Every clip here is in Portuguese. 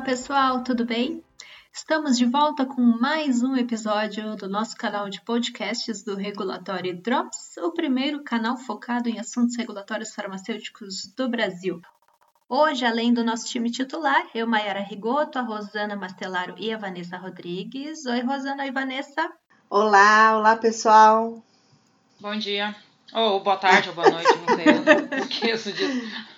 Olá pessoal, tudo bem? Estamos de volta com mais um episódio do nosso canal de podcasts do Regulatório Drops, o primeiro canal focado em assuntos regulatórios farmacêuticos do Brasil. Hoje, além do nosso time titular, eu, Mayara Rigoto, a Rosana Mastelaro e a Vanessa Rodrigues. Oi, Rosana e Vanessa. Olá, olá pessoal. Bom dia. Ou oh, boa tarde ou boa noite, não sei. Eu esqueço disso.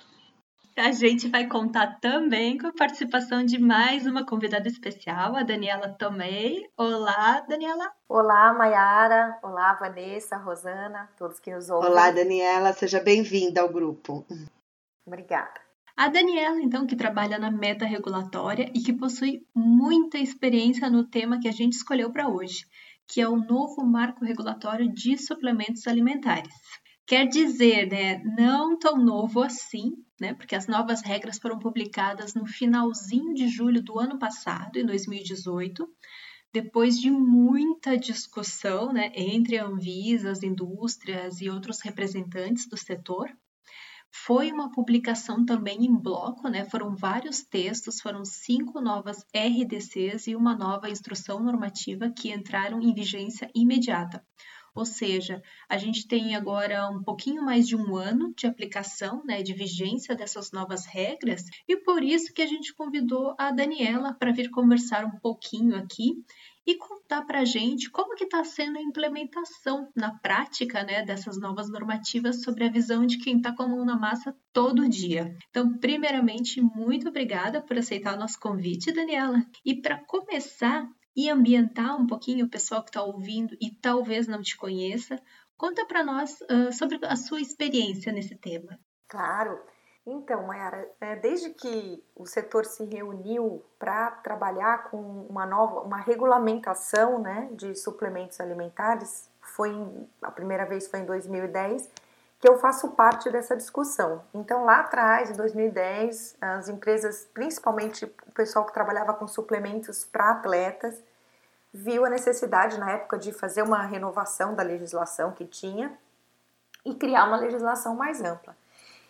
A gente vai contar também com a participação de mais uma convidada especial, a Daniela Tomei. Olá, Daniela. Olá, Mayara. Olá, Vanessa, Rosana, todos que nos ouvem. Olá, Daniela. Seja bem-vinda ao grupo. Obrigada. A Daniela, então, que trabalha na meta regulatória e que possui muita experiência no tema que a gente escolheu para hoje, que é o novo marco regulatório de suplementos alimentares. Quer dizer, né, não tão novo assim, né, porque as novas regras foram publicadas no finalzinho de julho do ano passado, em 2018, depois de muita discussão né, entre a Anvisa, as indústrias e outros representantes do setor. Foi uma publicação também em bloco, né? Foram vários textos, foram cinco novas RDCs e uma nova instrução normativa que entraram em vigência imediata. Ou seja, a gente tem agora um pouquinho mais de um ano de aplicação, né, de vigência dessas novas regras, e por isso que a gente convidou a Daniela para vir conversar um pouquinho aqui e contar para a gente como que está sendo a implementação na prática né, dessas novas normativas sobre a visão de quem está com a mão na massa todo dia. Então, primeiramente, muito obrigada por aceitar o nosso convite, Daniela. E para começar, e ambientar um pouquinho o pessoal que está ouvindo e talvez não te conheça. Conta para nós uh, sobre a sua experiência nesse tema. Claro. Então, Mayara, é, desde que o setor se reuniu para trabalhar com uma nova, uma regulamentação, né, de suplementos alimentares, foi a primeira vez foi em 2010 que eu faço parte dessa discussão. Então, lá atrás, em 2010, as empresas, principalmente o pessoal que trabalhava com suplementos para atletas, viu a necessidade na época de fazer uma renovação da legislação que tinha e criar uma legislação mais ampla.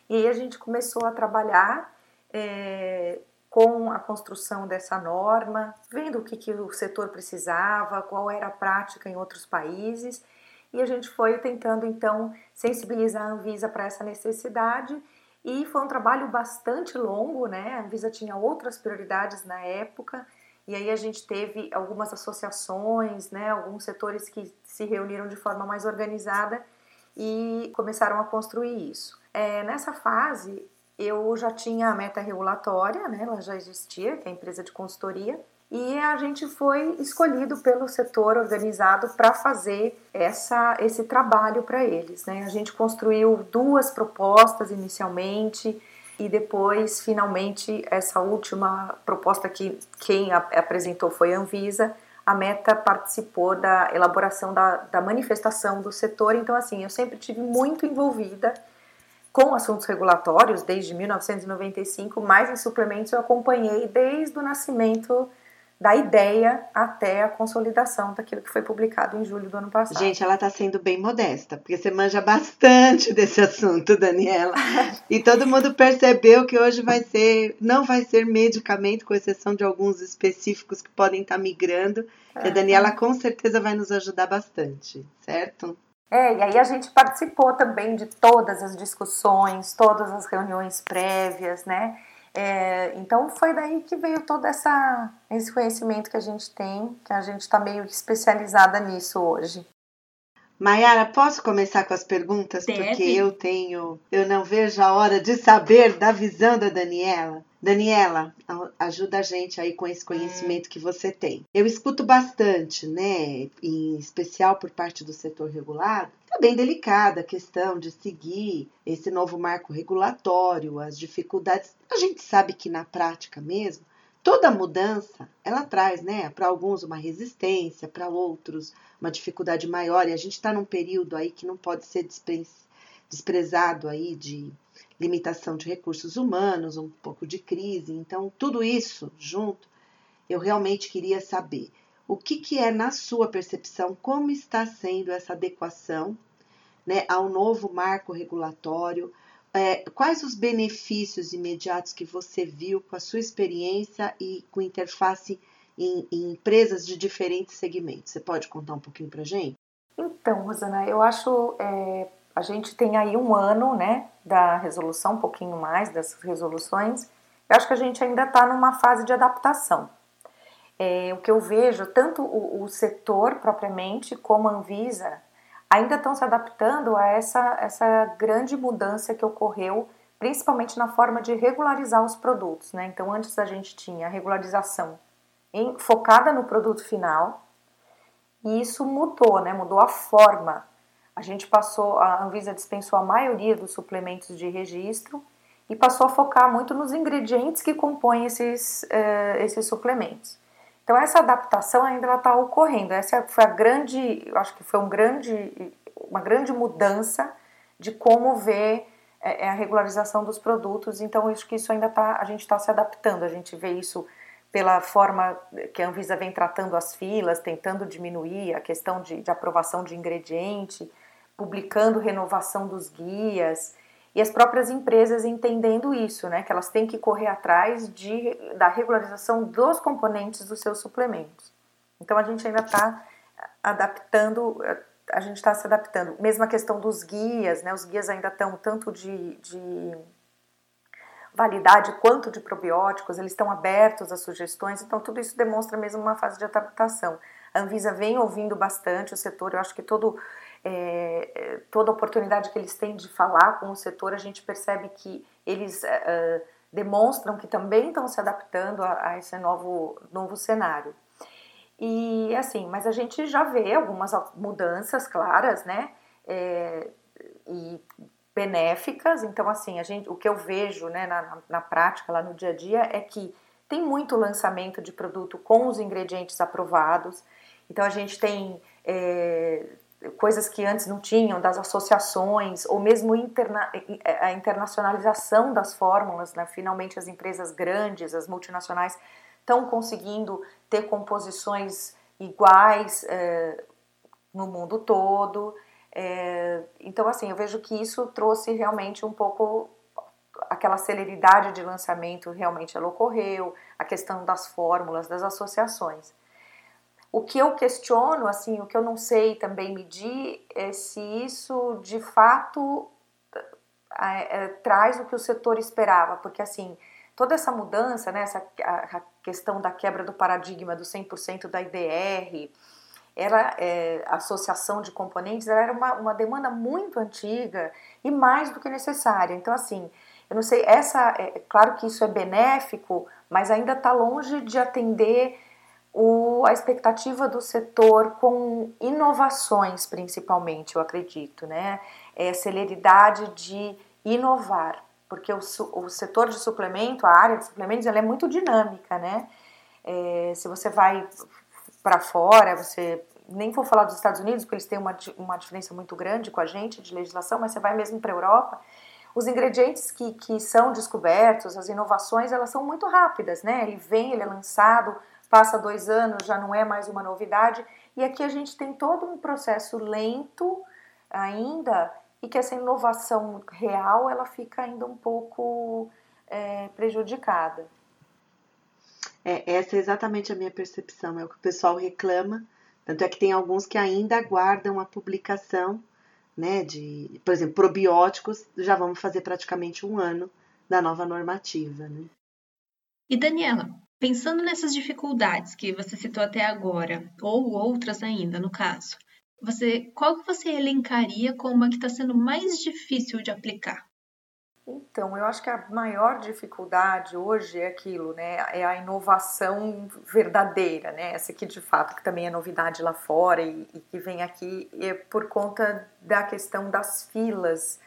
E aí a gente começou a trabalhar é, com a construção dessa norma, vendo o que, que o setor precisava, qual era a prática em outros países e a gente foi tentando então sensibilizar a Anvisa para essa necessidade e foi um trabalho bastante longo, né? A Anvisa tinha outras prioridades na época e aí a gente teve algumas associações, né? Alguns setores que se reuniram de forma mais organizada e começaram a construir isso. É, nessa fase eu já tinha a meta regulatória, né? Ela já existia, que é a empresa de consultoria e a gente foi escolhido pelo setor organizado para fazer essa, esse trabalho para eles. Né? A gente construiu duas propostas inicialmente e depois, finalmente, essa última proposta que quem apresentou foi a Anvisa. A Meta participou da elaboração da, da manifestação do setor, então, assim, eu sempre tive muito envolvida com assuntos regulatórios desde 1995, mas em suplementos eu acompanhei desde o nascimento da ideia até a consolidação daquilo que foi publicado em julho do ano passado. Gente, ela está sendo bem modesta, porque você manja bastante desse assunto, Daniela. e todo mundo percebeu que hoje vai ser, não vai ser medicamento, com exceção de alguns específicos que podem estar tá migrando. É. E a Daniela com certeza vai nos ajudar bastante, certo? É, e aí a gente participou também de todas as discussões, todas as reuniões prévias, né? É, então foi daí que veio todo essa, esse conhecimento que a gente tem, que a gente está meio especializada nisso hoje. Mayara, posso começar com as perguntas? Deve. Porque eu tenho, eu não vejo a hora de saber da visão da Daniela. Daniela, ajuda a gente aí com esse conhecimento que você tem. Eu escuto bastante, né, em especial por parte do setor regulado, tá bem delicada a questão de seguir esse novo marco regulatório, as dificuldades. A gente sabe que na prática mesmo, toda mudança ela traz, né, para alguns uma resistência, para outros uma dificuldade maior, e a gente está num período aí que não pode ser desprezado aí de limitação de recursos humanos, um pouco de crise. Então, tudo isso junto, eu realmente queria saber o que, que é, na sua percepção, como está sendo essa adequação né, ao novo marco regulatório, é, quais os benefícios imediatos que você viu com a sua experiência e com interface em, em empresas de diferentes segmentos? Você pode contar um pouquinho para gente? Então, Rosana, eu acho é, a gente tem aí um ano, né, da resolução, um pouquinho mais das resoluções. Eu acho que a gente ainda está numa fase de adaptação. É, o que eu vejo, tanto o, o setor propriamente como a Anvisa ainda estão se adaptando a essa, essa grande mudança que ocorreu, principalmente na forma de regularizar os produtos. Né? Então, antes a gente tinha a regularização em, focada no produto final, e isso mudou, né? mudou a forma. A gente passou, a Anvisa dispensou a maioria dos suplementos de registro e passou a focar muito nos ingredientes que compõem esses, uh, esses suplementos. Então essa adaptação ainda está ocorrendo. Essa foi a grande, eu acho que foi um grande, uma grande mudança de como ver é, é a regularização dos produtos. Então acho que isso ainda está, a gente está se adaptando. A gente vê isso pela forma que a Anvisa vem tratando as filas, tentando diminuir a questão de, de aprovação de ingrediente, publicando renovação dos guias e as próprias empresas entendendo isso, né, que elas têm que correr atrás de, da regularização dos componentes dos seus suplementos. Então a gente ainda está adaptando, a gente está se adaptando. Mesma questão dos guias, né, os guias ainda estão tanto de, de validade quanto de probióticos, eles estão abertos a sugestões, então tudo isso demonstra mesmo uma fase de adaptação. A Anvisa vem ouvindo bastante o setor, eu acho que todo é, é, toda oportunidade que eles têm de falar com o setor, a gente percebe que eles uh, demonstram que também estão se adaptando a, a, esse novo, novo cenário. E assim, mas a gente já vê algumas mudanças claras, né? É, e benéficas. Então, assim, a gente, o que eu vejo né, na, na prática, lá no dia a dia, é que tem muito lançamento de produto com os ingredientes aprovados. Então, a gente tem é, coisas que antes não tinham, das associações, ou mesmo interna, a internacionalização das fórmulas, né? finalmente as empresas grandes, as multinacionais, estão conseguindo ter composições iguais é, no mundo todo. É, então, assim, eu vejo que isso trouxe realmente um pouco aquela celeridade de lançamento, realmente ela ocorreu, a questão das fórmulas, das associações. O que eu questiono, assim, o que eu não sei também medir é se isso de fato é, é, traz o que o setor esperava, porque assim, toda essa mudança, né, essa, a, a questão da quebra do paradigma do 100% da IDR, era, é, associação de componentes, ela era uma, uma demanda muito antiga e mais do que necessária. Então, assim, eu não sei, essa, é, é claro que isso é benéfico, mas ainda está longe de atender o, a expectativa do setor com inovações, principalmente, eu acredito, né? É celeridade de inovar, porque o, o setor de suplemento, a área de suplementos, ela é muito dinâmica, né? É, se você vai para fora, você nem vou falar dos Estados Unidos, porque eles têm uma, uma diferença muito grande com a gente de legislação, mas você vai mesmo para a Europa, os ingredientes que, que são descobertos, as inovações, elas são muito rápidas, né? Ele vem, ele é lançado, passa dois anos, já não é mais uma novidade. E aqui a gente tem todo um processo lento ainda e que essa inovação real ela fica ainda um pouco é, prejudicada. É, essa é exatamente a minha percepção, é o que o pessoal reclama. Tanto é que tem alguns que ainda aguardam a publicação, né, de, por exemplo, probióticos, já vamos fazer praticamente um ano da nova normativa, né? E Daniela, Pensando nessas dificuldades que você citou até agora, ou outras ainda, no caso, você, qual que você elencaria como a que está sendo mais difícil de aplicar? Então, eu acho que a maior dificuldade hoje é aquilo, né? É a inovação verdadeira, né? Essa aqui de fato que também é novidade lá fora e, e que vem aqui é por conta da questão das filas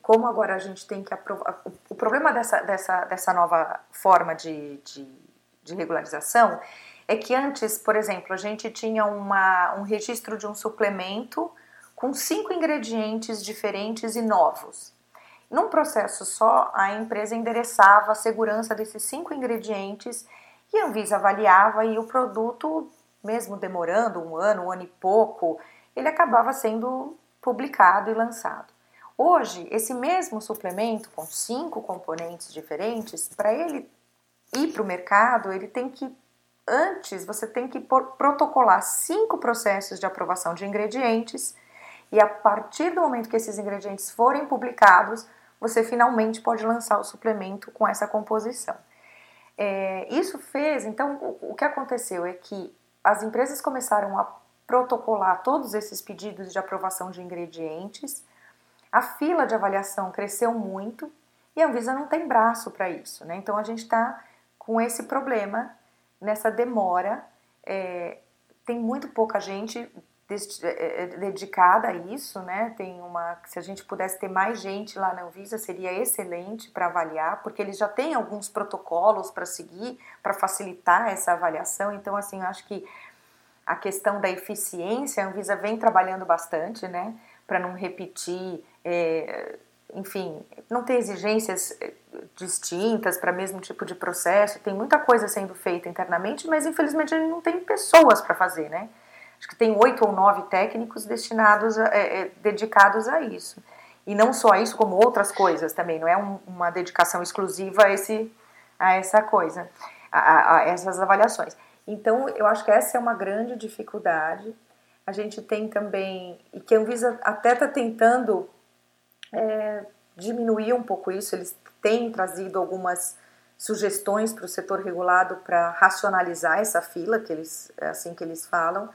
como agora a gente tem que aprovar. O problema dessa, dessa, dessa nova forma de, de, de, regularização é que antes, por exemplo, a gente tinha uma, um registro de um suplemento com cinco ingredientes diferentes e novos. Num processo só, a empresa endereçava a segurança desses cinco ingredientes e a Anvisa avaliava e o produto, mesmo demorando um ano, um ano e pouco, ele acabava sendo publicado e lançado. Hoje, esse mesmo suplemento com cinco componentes diferentes, para ele ir para o mercado, ele tem que antes você tem que protocolar cinco processos de aprovação de ingredientes e a partir do momento que esses ingredientes forem publicados, você finalmente pode lançar o suplemento com essa composição. É, isso fez, então, o, o que aconteceu é que as empresas começaram a protocolar todos esses pedidos de aprovação de ingredientes, a fila de avaliação cresceu muito e a Anvisa não tem braço para isso, né? Então a gente está com esse problema, nessa demora. É, tem muito pouca gente é, é, dedicada a isso, né? Tem uma, se a gente pudesse ter mais gente lá na Anvisa seria excelente para avaliar, porque eles já têm alguns protocolos para seguir para facilitar essa avaliação. Então, assim, acho que a questão da eficiência, a Anvisa vem trabalhando bastante, né? Para não repetir, é, enfim, não ter exigências é, distintas para o mesmo tipo de processo. Tem muita coisa sendo feita internamente, mas infelizmente a gente não tem pessoas para fazer, né? Acho que tem oito ou nove técnicos destinados, a, é, é, dedicados a isso. E não só isso, como outras coisas também. Não é um, uma dedicação exclusiva a, esse, a essa coisa, a, a, essas avaliações. Então, eu acho que essa é uma grande dificuldade. A gente tem também, e que a Anvisa até está tentando é, diminuir um pouco isso, eles têm trazido algumas sugestões para o setor regulado para racionalizar essa fila, que eles, é assim que eles falam,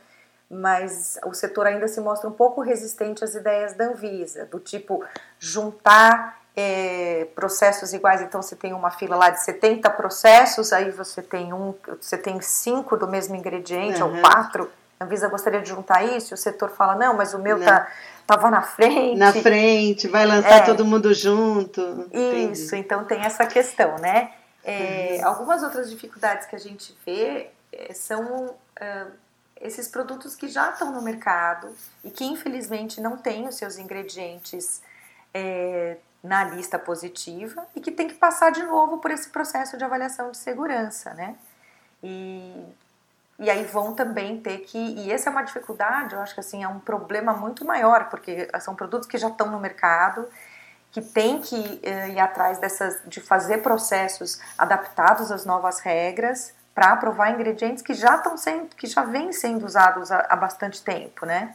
mas o setor ainda se mostra um pouco resistente às ideias da Anvisa, do tipo juntar é, processos iguais, então você tem uma fila lá de 70 processos, aí você tem um, você tem cinco do mesmo ingrediente, uhum. ou quatro, a Anvisa gostaria de juntar isso, o setor fala, não, mas o meu não. tá estava na frente. Na frente, vai lançar é, todo mundo junto. Isso, Entendi. então tem essa questão, né? É, uhum. Algumas outras dificuldades que a gente vê é, são é, esses produtos que já estão no mercado e que infelizmente não têm os seus ingredientes é, na lista positiva e que tem que passar de novo por esse processo de avaliação de segurança, né? E, e aí vão também ter que, e essa é uma dificuldade, eu acho que assim, é um problema muito maior, porque são produtos que já estão no mercado, que tem que eh, ir atrás dessas, de fazer processos adaptados às novas regras, para aprovar ingredientes que já estão sendo, que já vêm sendo usados há, há bastante tempo, né?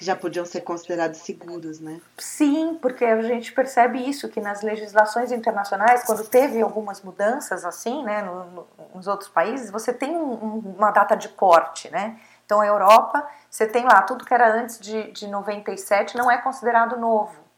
Já podiam ser considerados seguros, né? Sim, porque a gente percebe isso, que nas legislações internacionais, quando teve algumas mudanças assim, né, no, no, nos outros países, você tem um, um, uma data de corte, né? Então, a Europa, você tem lá, tudo que era antes de, de 97 não é considerado novo.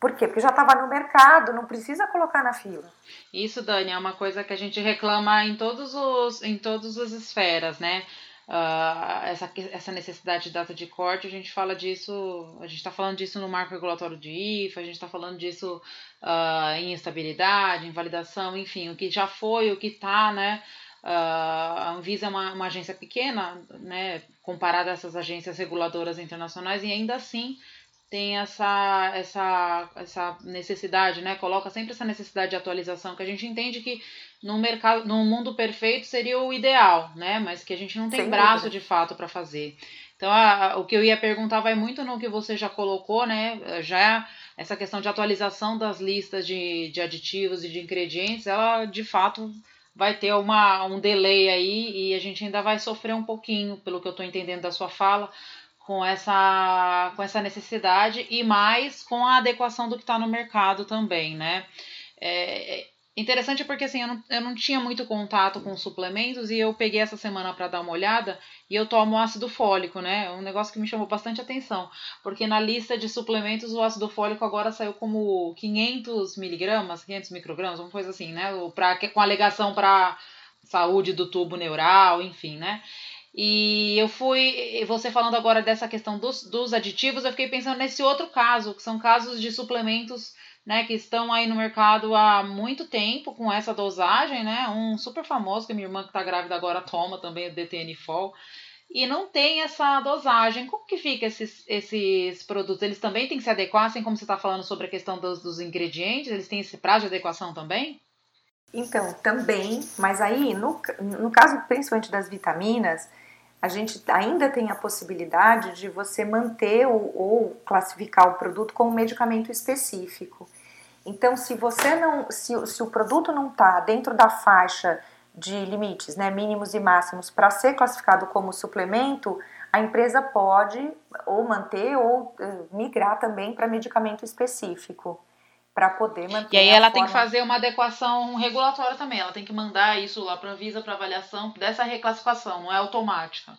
Por quê? Porque já estava no mercado, não precisa colocar na fila. Isso, Dani, é uma coisa que a gente reclama em todos os em todas as esferas, né? Uh, essa, essa necessidade de data de corte, a gente fala disso, a gente está falando disso no marco regulatório de IFA, a gente está falando disso uh, em estabilidade, em validação, enfim, o que já foi, o que está, né? Uh, a Anvisa é uma, uma agência pequena, né, comparada a essas agências reguladoras internacionais, e ainda assim tem essa, essa, essa necessidade, né? Coloca sempre essa necessidade de atualização, que a gente entende que no mercado, no mundo perfeito seria o ideal, né? Mas que a gente não tem Sem braço dúvida. de fato para fazer. Então, a, a, o que eu ia perguntar vai muito no que você já colocou, né? Já essa questão de atualização das listas de, de aditivos e de ingredientes, ela de fato vai ter uma, um delay aí e a gente ainda vai sofrer um pouquinho, pelo que eu estou entendendo da sua fala, com essa, com essa necessidade e mais com a adequação do que está no mercado também, né? É, é interessante porque assim, eu não, eu não tinha muito contato com suplementos e eu peguei essa semana para dar uma olhada e eu tomo ácido fólico, né? É um negócio que me chamou bastante atenção, porque na lista de suplementos o ácido fólico agora saiu como 500 miligramas, 500 microgramas, uma coisa assim, né? Pra, com alegação para saúde do tubo neural, enfim, né? E eu fui, você falando agora dessa questão dos, dos aditivos, eu fiquei pensando nesse outro caso, que são casos de suplementos né, que estão aí no mercado há muito tempo com essa dosagem, né? Um super famoso que minha irmã que está grávida agora toma também, o DTN-FOL, e não tem essa dosagem. Como que fica esses, esses produtos? Eles também têm que se adequar, assim como você está falando sobre a questão dos, dos ingredientes, eles têm esse prazo de adequação também? Então, também, mas aí, no, no caso principalmente das vitaminas, a gente ainda tem a possibilidade de você manter ou, ou classificar o produto como medicamento específico. Então, se você não, se, se o produto não está dentro da faixa de limites, né, mínimos e máximos, para ser classificado como suplemento, a empresa pode ou manter ou uh, migrar também para medicamento específico para poder manter. E aí ela forma... tem que fazer uma adequação regulatória também. Ela tem que mandar isso lá para a Anvisa para avaliação dessa reclassificação, não é automática.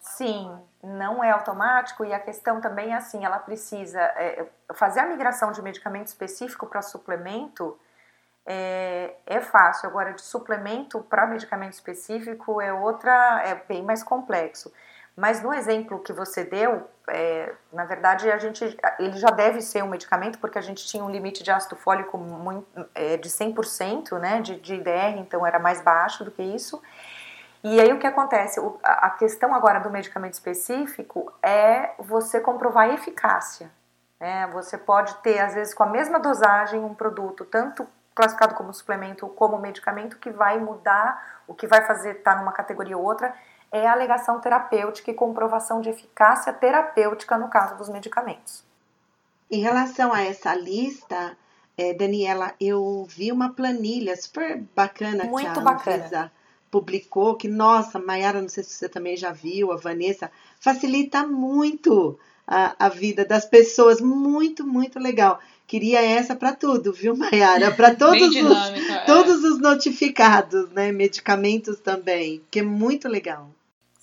Sim, não é automático e a questão também é assim, ela precisa é, fazer a migração de medicamento específico para suplemento é, é fácil, agora de suplemento para medicamento específico é outra, é bem mais complexo. Mas no exemplo que você deu, é, na verdade, a gente, ele já deve ser um medicamento, porque a gente tinha um limite de ácido fólico muito, é, de 100% né, de, de IDR, então era mais baixo do que isso. E aí o que acontece? a questão agora do medicamento específico é você comprovar a eficácia. Né? Você pode ter, às vezes, com a mesma dosagem, um produto tanto classificado como suplemento como medicamento que vai mudar, o que vai fazer estar tá numa categoria ou outra, é a alegação terapêutica e comprovação de eficácia terapêutica no caso dos medicamentos. Em relação a essa lista, é, Daniela, eu vi uma planilha super bacana Muito que a bacana. Anvisa publicou, que, nossa, Mayara, não sei se você também já viu, a Vanessa, facilita muito a, a vida das pessoas, muito, muito legal. Queria essa para tudo, viu, Mayara? Para todos, os, é. todos os notificados, né? Medicamentos também, que é muito legal.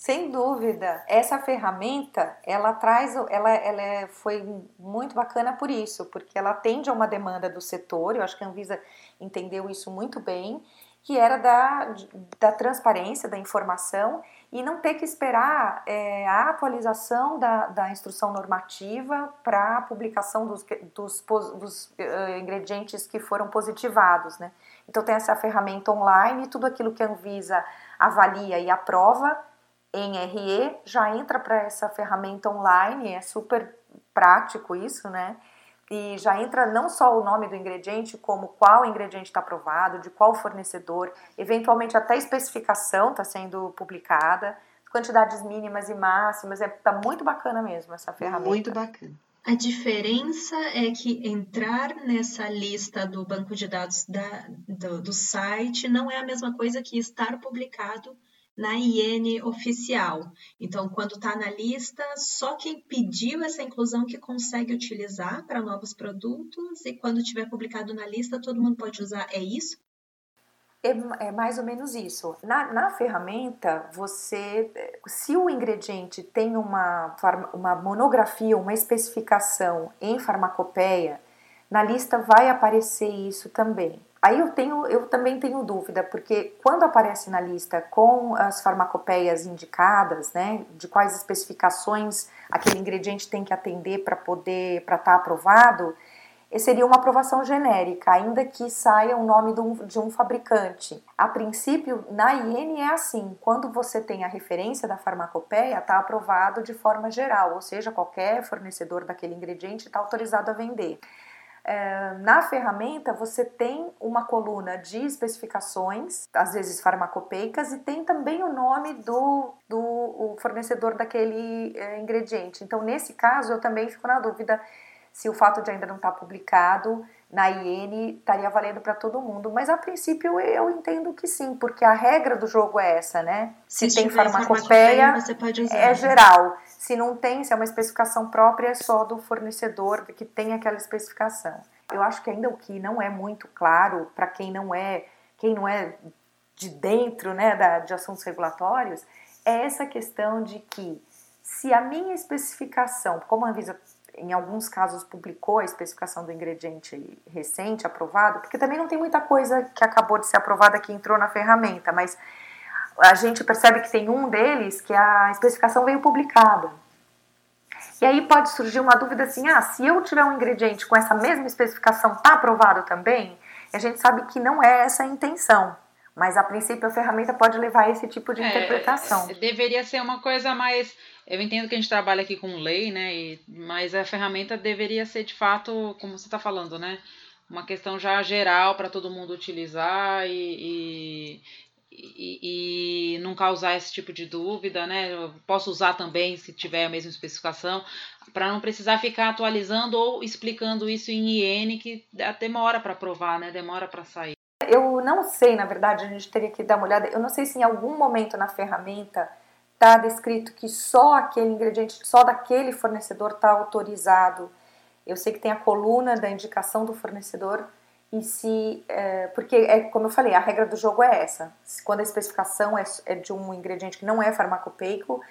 Sem dúvida, essa ferramenta ela traz, ela, ela é, foi muito bacana por isso, porque ela atende a uma demanda do setor. Eu acho que a Anvisa entendeu isso muito bem que era da, da transparência da informação e não ter que esperar é, a atualização da, da instrução normativa para a publicação dos, dos, dos uh, ingredientes que foram positivados. Né? Então, tem essa ferramenta online tudo aquilo que a Anvisa avalia e aprova em RE já entra para essa ferramenta online, é super prático isso, né? e já entra não só o nome do ingrediente, como qual ingrediente está aprovado, de qual fornecedor, eventualmente até especificação está sendo publicada, quantidades mínimas e máximas, é tá muito bacana mesmo essa ferramenta. Muito bacana. A diferença é que entrar nessa lista do banco de dados da, do, do site não é a mesma coisa que estar publicado na IN oficial. Então, quando está na lista, só quem pediu essa inclusão que consegue utilizar para novos produtos, e quando tiver publicado na lista, todo mundo pode usar. É isso? É, é mais ou menos isso. Na, na, ferramenta, você, se o ingrediente tem uma, uma monografia, uma especificação em farmacopeia, na lista vai aparecer isso também. Aí eu tenho, eu também tenho dúvida, porque quando aparece na lista com as farmacopeias indicadas, né, de quais especificações aquele ingrediente tem que atender para poder para estar tá aprovado, eh, seria uma aprovação genérica, ainda que saia o nome de um, de um fabricante. A princípio, na IN é assim: quando você tem a referência da farmacopeia, está aprovado de forma geral, ou seja, qualquer fornecedor daquele ingrediente está autorizado a vender. É, na ferramenta você tem uma coluna de especificações, às vezes farmacopeicas, e tem também o nome do, do fornecedor daquele é, ingrediente. Então, nesse caso, eu também fico na dúvida se o fato de ainda não estar publicado na IN estaria valendo para todo mundo. Mas a princípio eu entendo que sim, porque a regra do jogo é essa, né? Se, se tem farmacopeia, usar, é geral. Se não tem, se é uma especificação própria, é só do fornecedor que tem aquela especificação. Eu acho que ainda o que não é muito claro para quem não é quem não é de dentro, né, da, de assuntos regulatórios, é essa questão de que se a minha especificação, como a Anvisa em alguns casos publicou a especificação do ingrediente recente, aprovado, porque também não tem muita coisa que acabou de ser aprovada que entrou na ferramenta, mas a gente percebe que tem um deles que a especificação veio publicada. E aí pode surgir uma dúvida assim: ah, se eu tiver um ingrediente com essa mesma especificação, está aprovado também? E a gente sabe que não é essa a intenção. Mas a princípio a ferramenta pode levar a esse tipo de é, interpretação. Deveria ser uma coisa mais eu entendo que a gente trabalha aqui com lei, né? E, mas a ferramenta deveria ser de fato, como você está falando, né? Uma questão já geral para todo mundo utilizar e, e, e, não causar esse tipo de dúvida, né? Eu posso usar também se tiver a mesma especificação, para não precisar ficar atualizando ou explicando isso em IN, que demora para provar, né? Demora para sair. Eu não sei, na verdade, a gente teria que dar uma olhada. Eu não sei se em algum momento na ferramenta está descrito que só aquele ingrediente, só daquele fornecedor está autorizado. Eu sei que tem a coluna da indicação do fornecedor e se é, porque é como eu falei a regra do jogo é essa. Quando a especificação é, é de um ingrediente que não é farmacopeico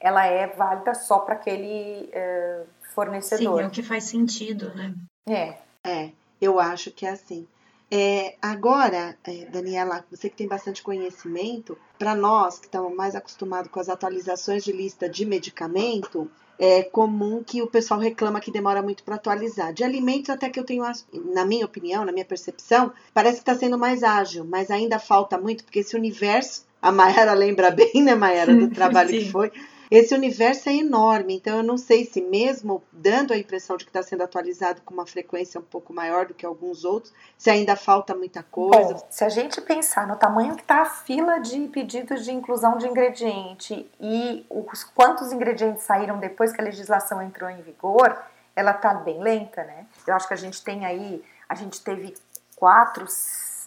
ela é válida só para aquele é, fornecedor. Sim é o que faz sentido né? É. É eu acho que é assim é, agora, é, Daniela, você que tem bastante conhecimento, para nós que estamos mais acostumados com as atualizações de lista de medicamento, é comum que o pessoal reclama que demora muito para atualizar. De alimentos, até que eu tenho, na minha opinião, na minha percepção, parece que está sendo mais ágil, mas ainda falta muito, porque esse universo, a Mayara lembra bem, né, Mayara, do trabalho que foi esse universo é enorme, então eu não sei se mesmo dando a impressão de que está sendo atualizado com uma frequência um pouco maior do que alguns outros, se ainda falta muita coisa. Bom, se a gente pensar no tamanho que está a fila de pedidos de inclusão de ingrediente e os quantos ingredientes saíram depois que a legislação entrou em vigor, ela está bem lenta, né? Eu acho que a gente tem aí, a gente teve quatro,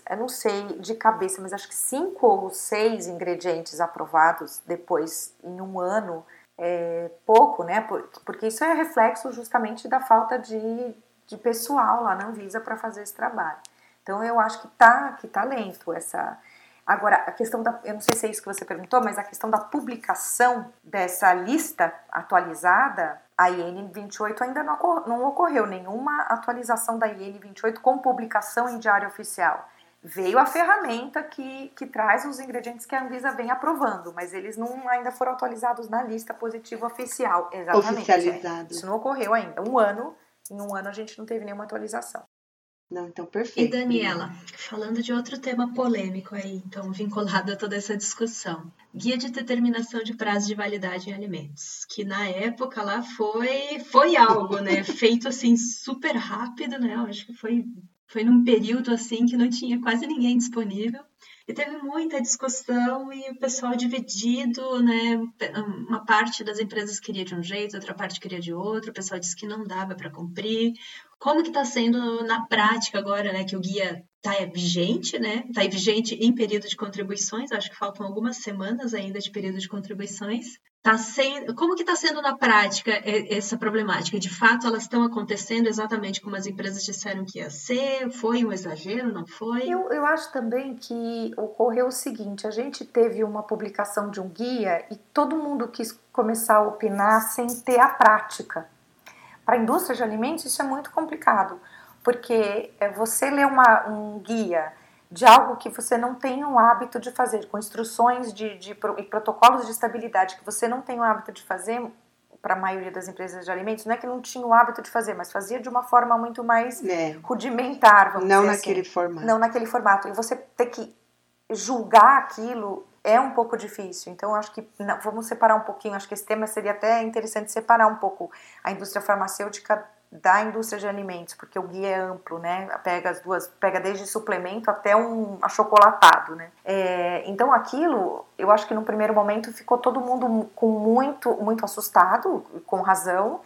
eu não sei de cabeça, mas acho que cinco ou seis ingredientes aprovados depois em um ano é pouco, né? Porque isso é reflexo justamente da falta de, de pessoal lá na Anvisa para fazer esse trabalho. Então eu acho que tá, que tá lento essa. Agora, a questão da. Eu não sei se é isso que você perguntou, mas a questão da publicação dessa lista atualizada, a IN 28 ainda não, não ocorreu nenhuma atualização da IN 28 com publicação em diário oficial veio a ferramenta que, que traz os ingredientes que a Anvisa vem aprovando, mas eles não ainda foram atualizados na lista positiva oficial. Exatamente. Oficializado. É. Isso não ocorreu ainda. Um ano, em um ano a gente não teve nenhuma atualização. Não, então perfeito. E Daniela, falando de outro tema polêmico aí, então vinculado a toda essa discussão. Guia de determinação de prazo de validade em alimentos, que na época lá foi foi algo, né, feito assim super rápido, né? Eu acho que foi foi num período assim que não tinha quase ninguém disponível e teve muita discussão e o pessoal dividido, né? Uma parte das empresas queria de um jeito, outra parte queria de outro. O pessoal disse que não dava para cumprir. Como que está sendo na prática agora, né? Que o guia está vigente, né? Está vigente em período de contribuições. Acho que faltam algumas semanas ainda de período de contribuições. Tá sendo, como que está sendo na prática essa problemática? De fato, elas estão acontecendo exatamente como as empresas disseram que ia ser? Foi um exagero? Não foi? Eu, eu acho também que ocorreu o seguinte: a gente teve uma publicação de um guia e todo mundo quis começar a opinar sem ter a prática. Para a indústria de alimentos, isso é muito complicado, porque é, você lê uma, um guia de algo que você não tem o hábito de fazer, com instruções de, de, e protocolos de estabilidade que você não tem o hábito de fazer, para a maioria das empresas de alimentos, não é que não tinha o hábito de fazer, mas fazia de uma forma muito mais é. rudimentar, vamos não dizer naquele assim. formato. Não naquele formato. E você ter que julgar aquilo é um pouco difícil. Então, acho que não, vamos separar um pouquinho. Acho que esse tema seria até interessante separar um pouco a indústria farmacêutica da indústria de alimentos, porque o guia é amplo, né? Pega as duas, pega desde suplemento até um achocolatado, né? É, então aquilo, eu acho que no primeiro momento ficou todo mundo com muito, muito assustado, com razão,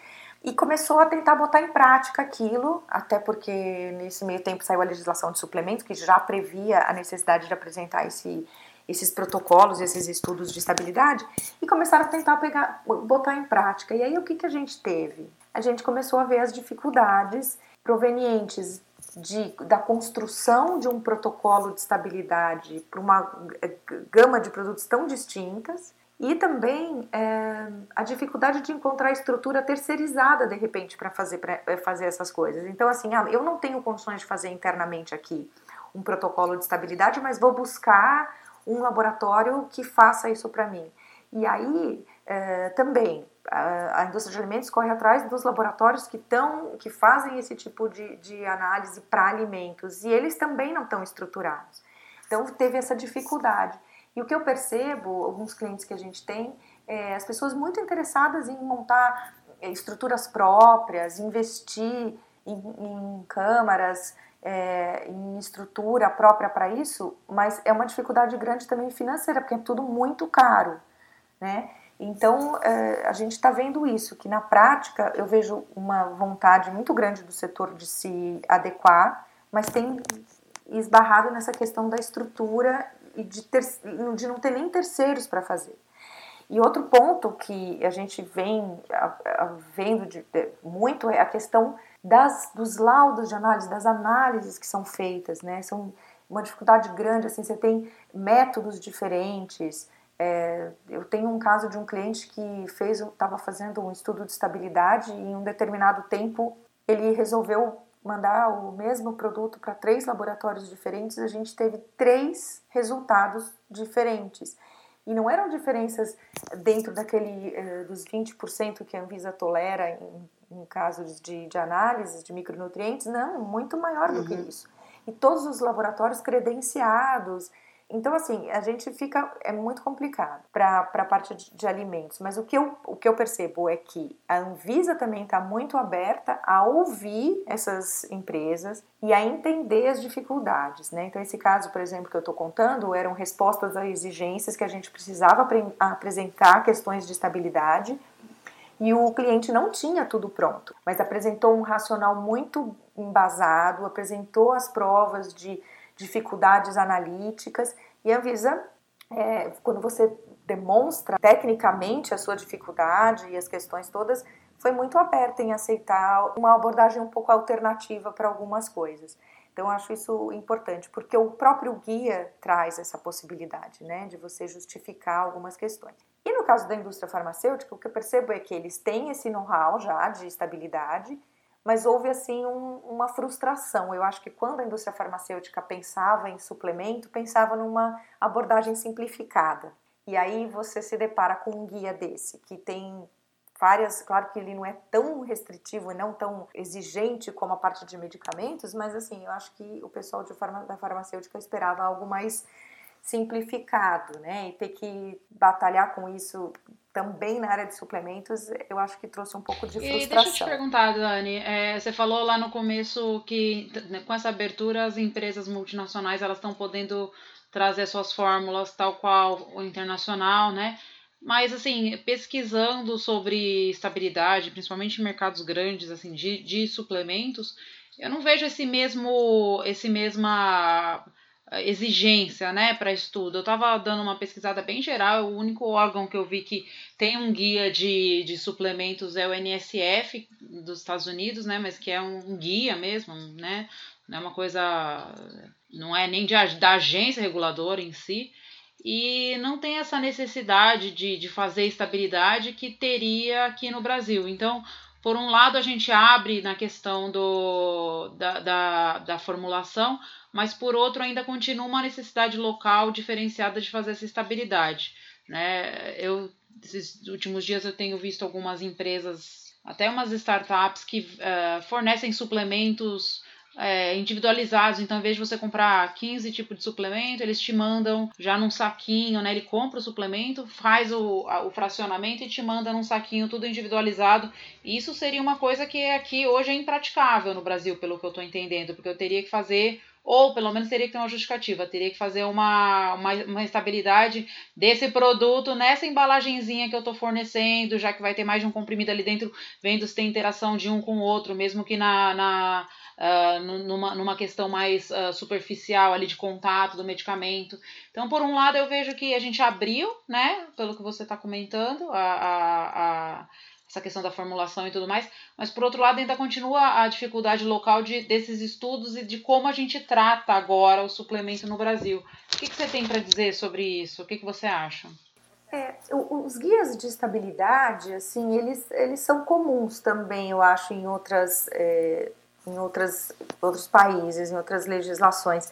e começou a tentar botar em prática aquilo, até porque nesse meio tempo saiu a legislação de suplementos que já previa a necessidade de apresentar esse esses protocolos, esses estudos de estabilidade e começaram a tentar pegar, botar em prática. E aí o que, que a gente teve? A gente começou a ver as dificuldades provenientes de, da construção de um protocolo de estabilidade para uma eh, gama de produtos tão distintas e também é, a dificuldade de encontrar estrutura terceirizada de repente para fazer, eh, fazer essas coisas. Então, assim, ah, eu não tenho condições de fazer internamente aqui um protocolo de estabilidade, mas vou buscar um laboratório que faça isso para mim. E aí é, também a, indústria de alimentos corre atrás dos laboratórios que estão que fazem esse tipo de, de análise para alimentos e eles também não estão estruturados. Então teve essa dificuldade. E o que eu percebo, alguns clientes que a gente tem, é as pessoas muito interessadas em montar é, estruturas próprias, investir em, em câmaras, é, em estrutura própria para isso, mas é uma dificuldade grande também financeira, porque é tudo muito caro, né? Então, é, a gente está vendo isso, que na prática eu vejo uma vontade muito grande do setor de se adequar, mas tem esbarrado nessa questão da estrutura e de, ter, de não ter nem terceiros para fazer. E outro ponto que a gente vem vendo de, de, muito é a questão das, dos laudos de análise, das análises que são feitas, né? São uma dificuldade grande, assim, você tem métodos diferentes. É, eu tenho um caso de um cliente que fez, estava fazendo um estudo de estabilidade e em um determinado tempo ele resolveu mandar o mesmo produto para três laboratórios diferentes. A gente teve três resultados diferentes. E não eram diferenças dentro daquele eh, dos 20% que a Anvisa tolera em, em casos de, de análise de micronutrientes, não, muito maior do uhum. que isso. E todos os laboratórios credenciados, então, assim, a gente fica. É muito complicado para a parte de, de, alimentos, mas o que, eu, o que eu percebo é que a Anvisa também está muito aberta a ouvir essas empresas e a entender as dificuldades, né? Então, esse caso, por exemplo, que eu estou contando, eram respostas a exigências que a gente precisava apresentar questões de estabilidade e o cliente não tinha tudo pronto, mas apresentou um racional muito embasado, apresentou as provas de dificuldades analíticas e a Anvisa, é, quando você demonstra tecnicamente a sua dificuldade e as questões todas, foi muito aberta em aceitar uma abordagem um pouco alternativa para algumas coisas. Então, acho isso importante, porque o próprio guia traz essa possibilidade, né, de você justificar algumas questões. E no caso da indústria farmacêutica, o que eu percebo é que eles têm esse know-how já de estabilidade, mas houve assim um, uma frustração. Eu acho que quando a indústria farmacêutica pensava em suplemento, pensava numa abordagem simplificada. E aí você se depara com um guia desse, que tem várias, claro que ele não é tão restritivo e não tão exigente como a parte de medicamentos, mas assim, eu acho que o pessoal farma, da farmacêutica esperava algo mais simplificado, né? E ter que batalhar com isso também na área de suplementos, eu acho que trouxe um pouco de frustração. E deixa eu te perguntar, Dani, é, você falou lá no começo que né, com essa abertura as empresas multinacionais elas estão podendo trazer suas fórmulas tal qual o internacional, né? Mas assim, pesquisando sobre estabilidade, principalmente em mercados grandes assim de, de suplementos, eu não vejo esse mesmo esse mesma exigência, né, para estudo. Eu estava dando uma pesquisada bem geral, o único órgão que eu vi que tem um guia de, de suplementos é o NSF dos Estados Unidos, né, mas que é um guia mesmo, né, não é uma coisa, não é nem de, da agência reguladora em si, e não tem essa necessidade de, de fazer estabilidade que teria aqui no Brasil. Então, por um lado, a gente abre na questão do, da, da, da formulação, mas por outro ainda continua uma necessidade local diferenciada de fazer essa estabilidade. Né? Eu, esses últimos dias eu tenho visto algumas empresas, até umas startups que uh, fornecem suplementos é, individualizados. Então, em vez de você comprar 15 tipos de suplemento, eles te mandam já num saquinho, né? Ele compra o suplemento, faz o, a, o fracionamento e te manda num saquinho tudo individualizado. Isso seria uma coisa que aqui hoje é impraticável no Brasil, pelo que eu estou entendendo, porque eu teria que fazer ou pelo menos teria que ter uma justificativa, teria que fazer uma, uma, uma estabilidade desse produto nessa embalagenzinha que eu estou fornecendo, já que vai ter mais de um comprimido ali dentro, vendo se tem interação de um com o outro, mesmo que na, na uh, numa, numa questão mais uh, superficial ali de contato do medicamento. Então, por um lado, eu vejo que a gente abriu, né, pelo que você está comentando, a, a, a essa questão da formulação e tudo mais, mas por outro lado ainda continua a dificuldade local de, desses estudos e de como a gente trata agora o suplemento no Brasil. O que, que você tem para dizer sobre isso? O que, que você acha? É, os guias de estabilidade, assim, eles, eles são comuns também, eu acho, em outras, é, em outras, outros países, em outras legislações.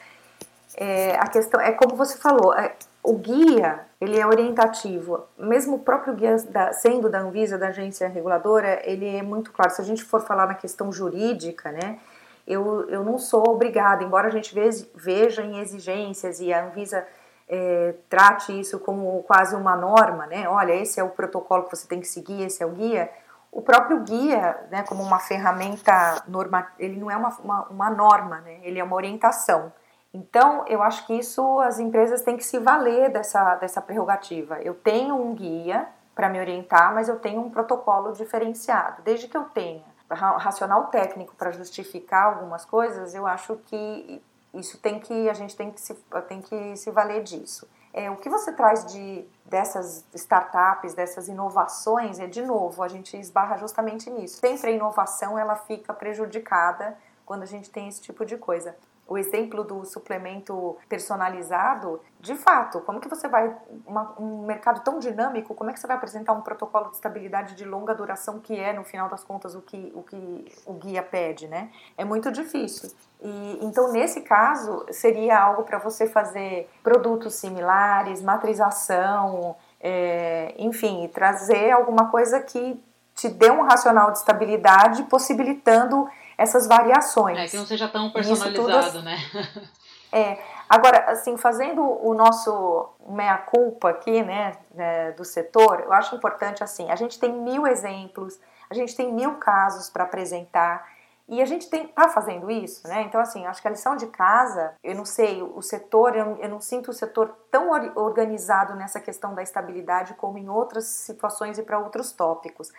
É, a questão é como você falou, é, o guia ele é orientativo, mesmo o próprio guia da, sendo da Anvisa, da agência reguladora, ele é muito claro. Se a gente for falar na questão jurídica, né, eu, eu não sou obrigada, embora a gente veja em exigências e a Anvisa é, trate isso como quase uma norma, né? Olha, esse é o protocolo que você tem que seguir, esse é o guia. O próprio guia, né, como uma ferramenta norma, ele não é uma, uma, uma norma, né, ele é uma orientação. Então, eu acho que isso as empresas têm que se valer dessa, dessa prerrogativa. Eu tenho um guia para me orientar, mas eu tenho um protocolo diferenciado. Desde que eu tenha racional técnico para justificar algumas coisas, eu acho que isso tem que a gente tem que se, tem que se valer disso. É, o que você traz de dessas startups, dessas inovações, é de novo, a gente esbarra justamente nisso. Sempre a inovação ela fica prejudicada quando a gente tem esse tipo de coisa o exemplo do suplemento personalizado, de fato, como que você vai, uma, um mercado tão dinâmico, como é que você vai apresentar um protocolo de estabilidade de longa duração que é, no final das contas, o que o, que o guia pede, né? É muito difícil. E, então, nesse caso, seria algo para você fazer produtos similares, matrização, é, enfim, trazer alguma coisa que te dê um racional de estabilidade, possibilitando essas variações. É, que não seja tão personalizado, né? É, agora, assim, fazendo o nosso meia-culpa aqui, né, né, do setor, eu acho importante, assim, a gente tem mil exemplos, a gente tem mil casos para apresentar, e a gente está fazendo isso, né? Então, assim, acho que a lição de casa, eu não sei, o setor, eu, eu não sinto o setor tão organizado nessa questão da estabilidade como em outras situações e para outros tópicos.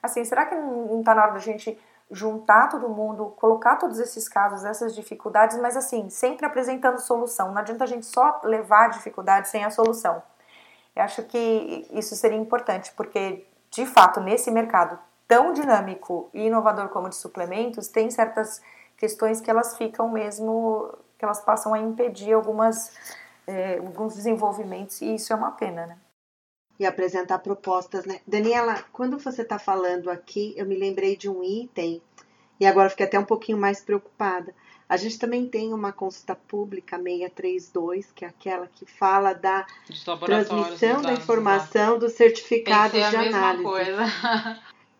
Assim, será que não está na hora da gente juntar todo mundo, colocar todos esses casos, essas dificuldades, mas assim, sempre apresentando solução. Não adianta a gente só levar a dificuldade sem a solução. Eu acho que isso seria importante, porque de fato, nesse mercado tão dinâmico e inovador como de suplementos, tem certas questões que elas ficam mesmo, que elas passam a impedir algumas, é, alguns desenvolvimentos, e isso é uma pena, né? E apresentar propostas, né? Daniela, quando você está falando aqui, eu me lembrei de um item e agora fiquei até um pouquinho mais preocupada. A gente também tem uma consulta pública 632, que é aquela que fala da transmissão da informação dos certificados de análise. Coisa.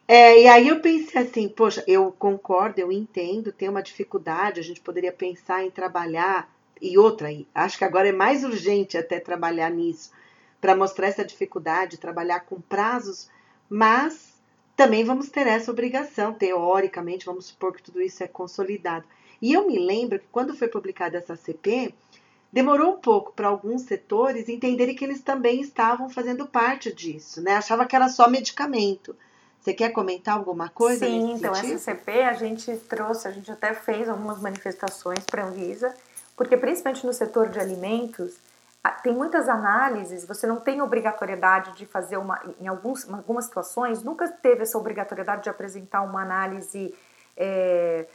É, e aí eu pensei assim, poxa, eu concordo, eu entendo, tem uma dificuldade, a gente poderia pensar em trabalhar, e outra, acho que agora é mais urgente até trabalhar nisso, para mostrar essa dificuldade, trabalhar com prazos, mas também vamos ter essa obrigação, teoricamente, vamos supor que tudo isso é consolidado. E eu me lembro que quando foi publicada essa CP, demorou um pouco para alguns setores entenderem que eles também estavam fazendo parte disso, né? Achava que era só medicamento. Você quer comentar alguma coisa? Sim, então sentido? essa CP a gente trouxe, a gente até fez algumas manifestações para a Anvisa, porque principalmente no setor de alimentos, tem muitas análises, você não tem obrigatoriedade de fazer uma, em alguns, algumas situações, nunca teve essa obrigatoriedade de apresentar uma análise é,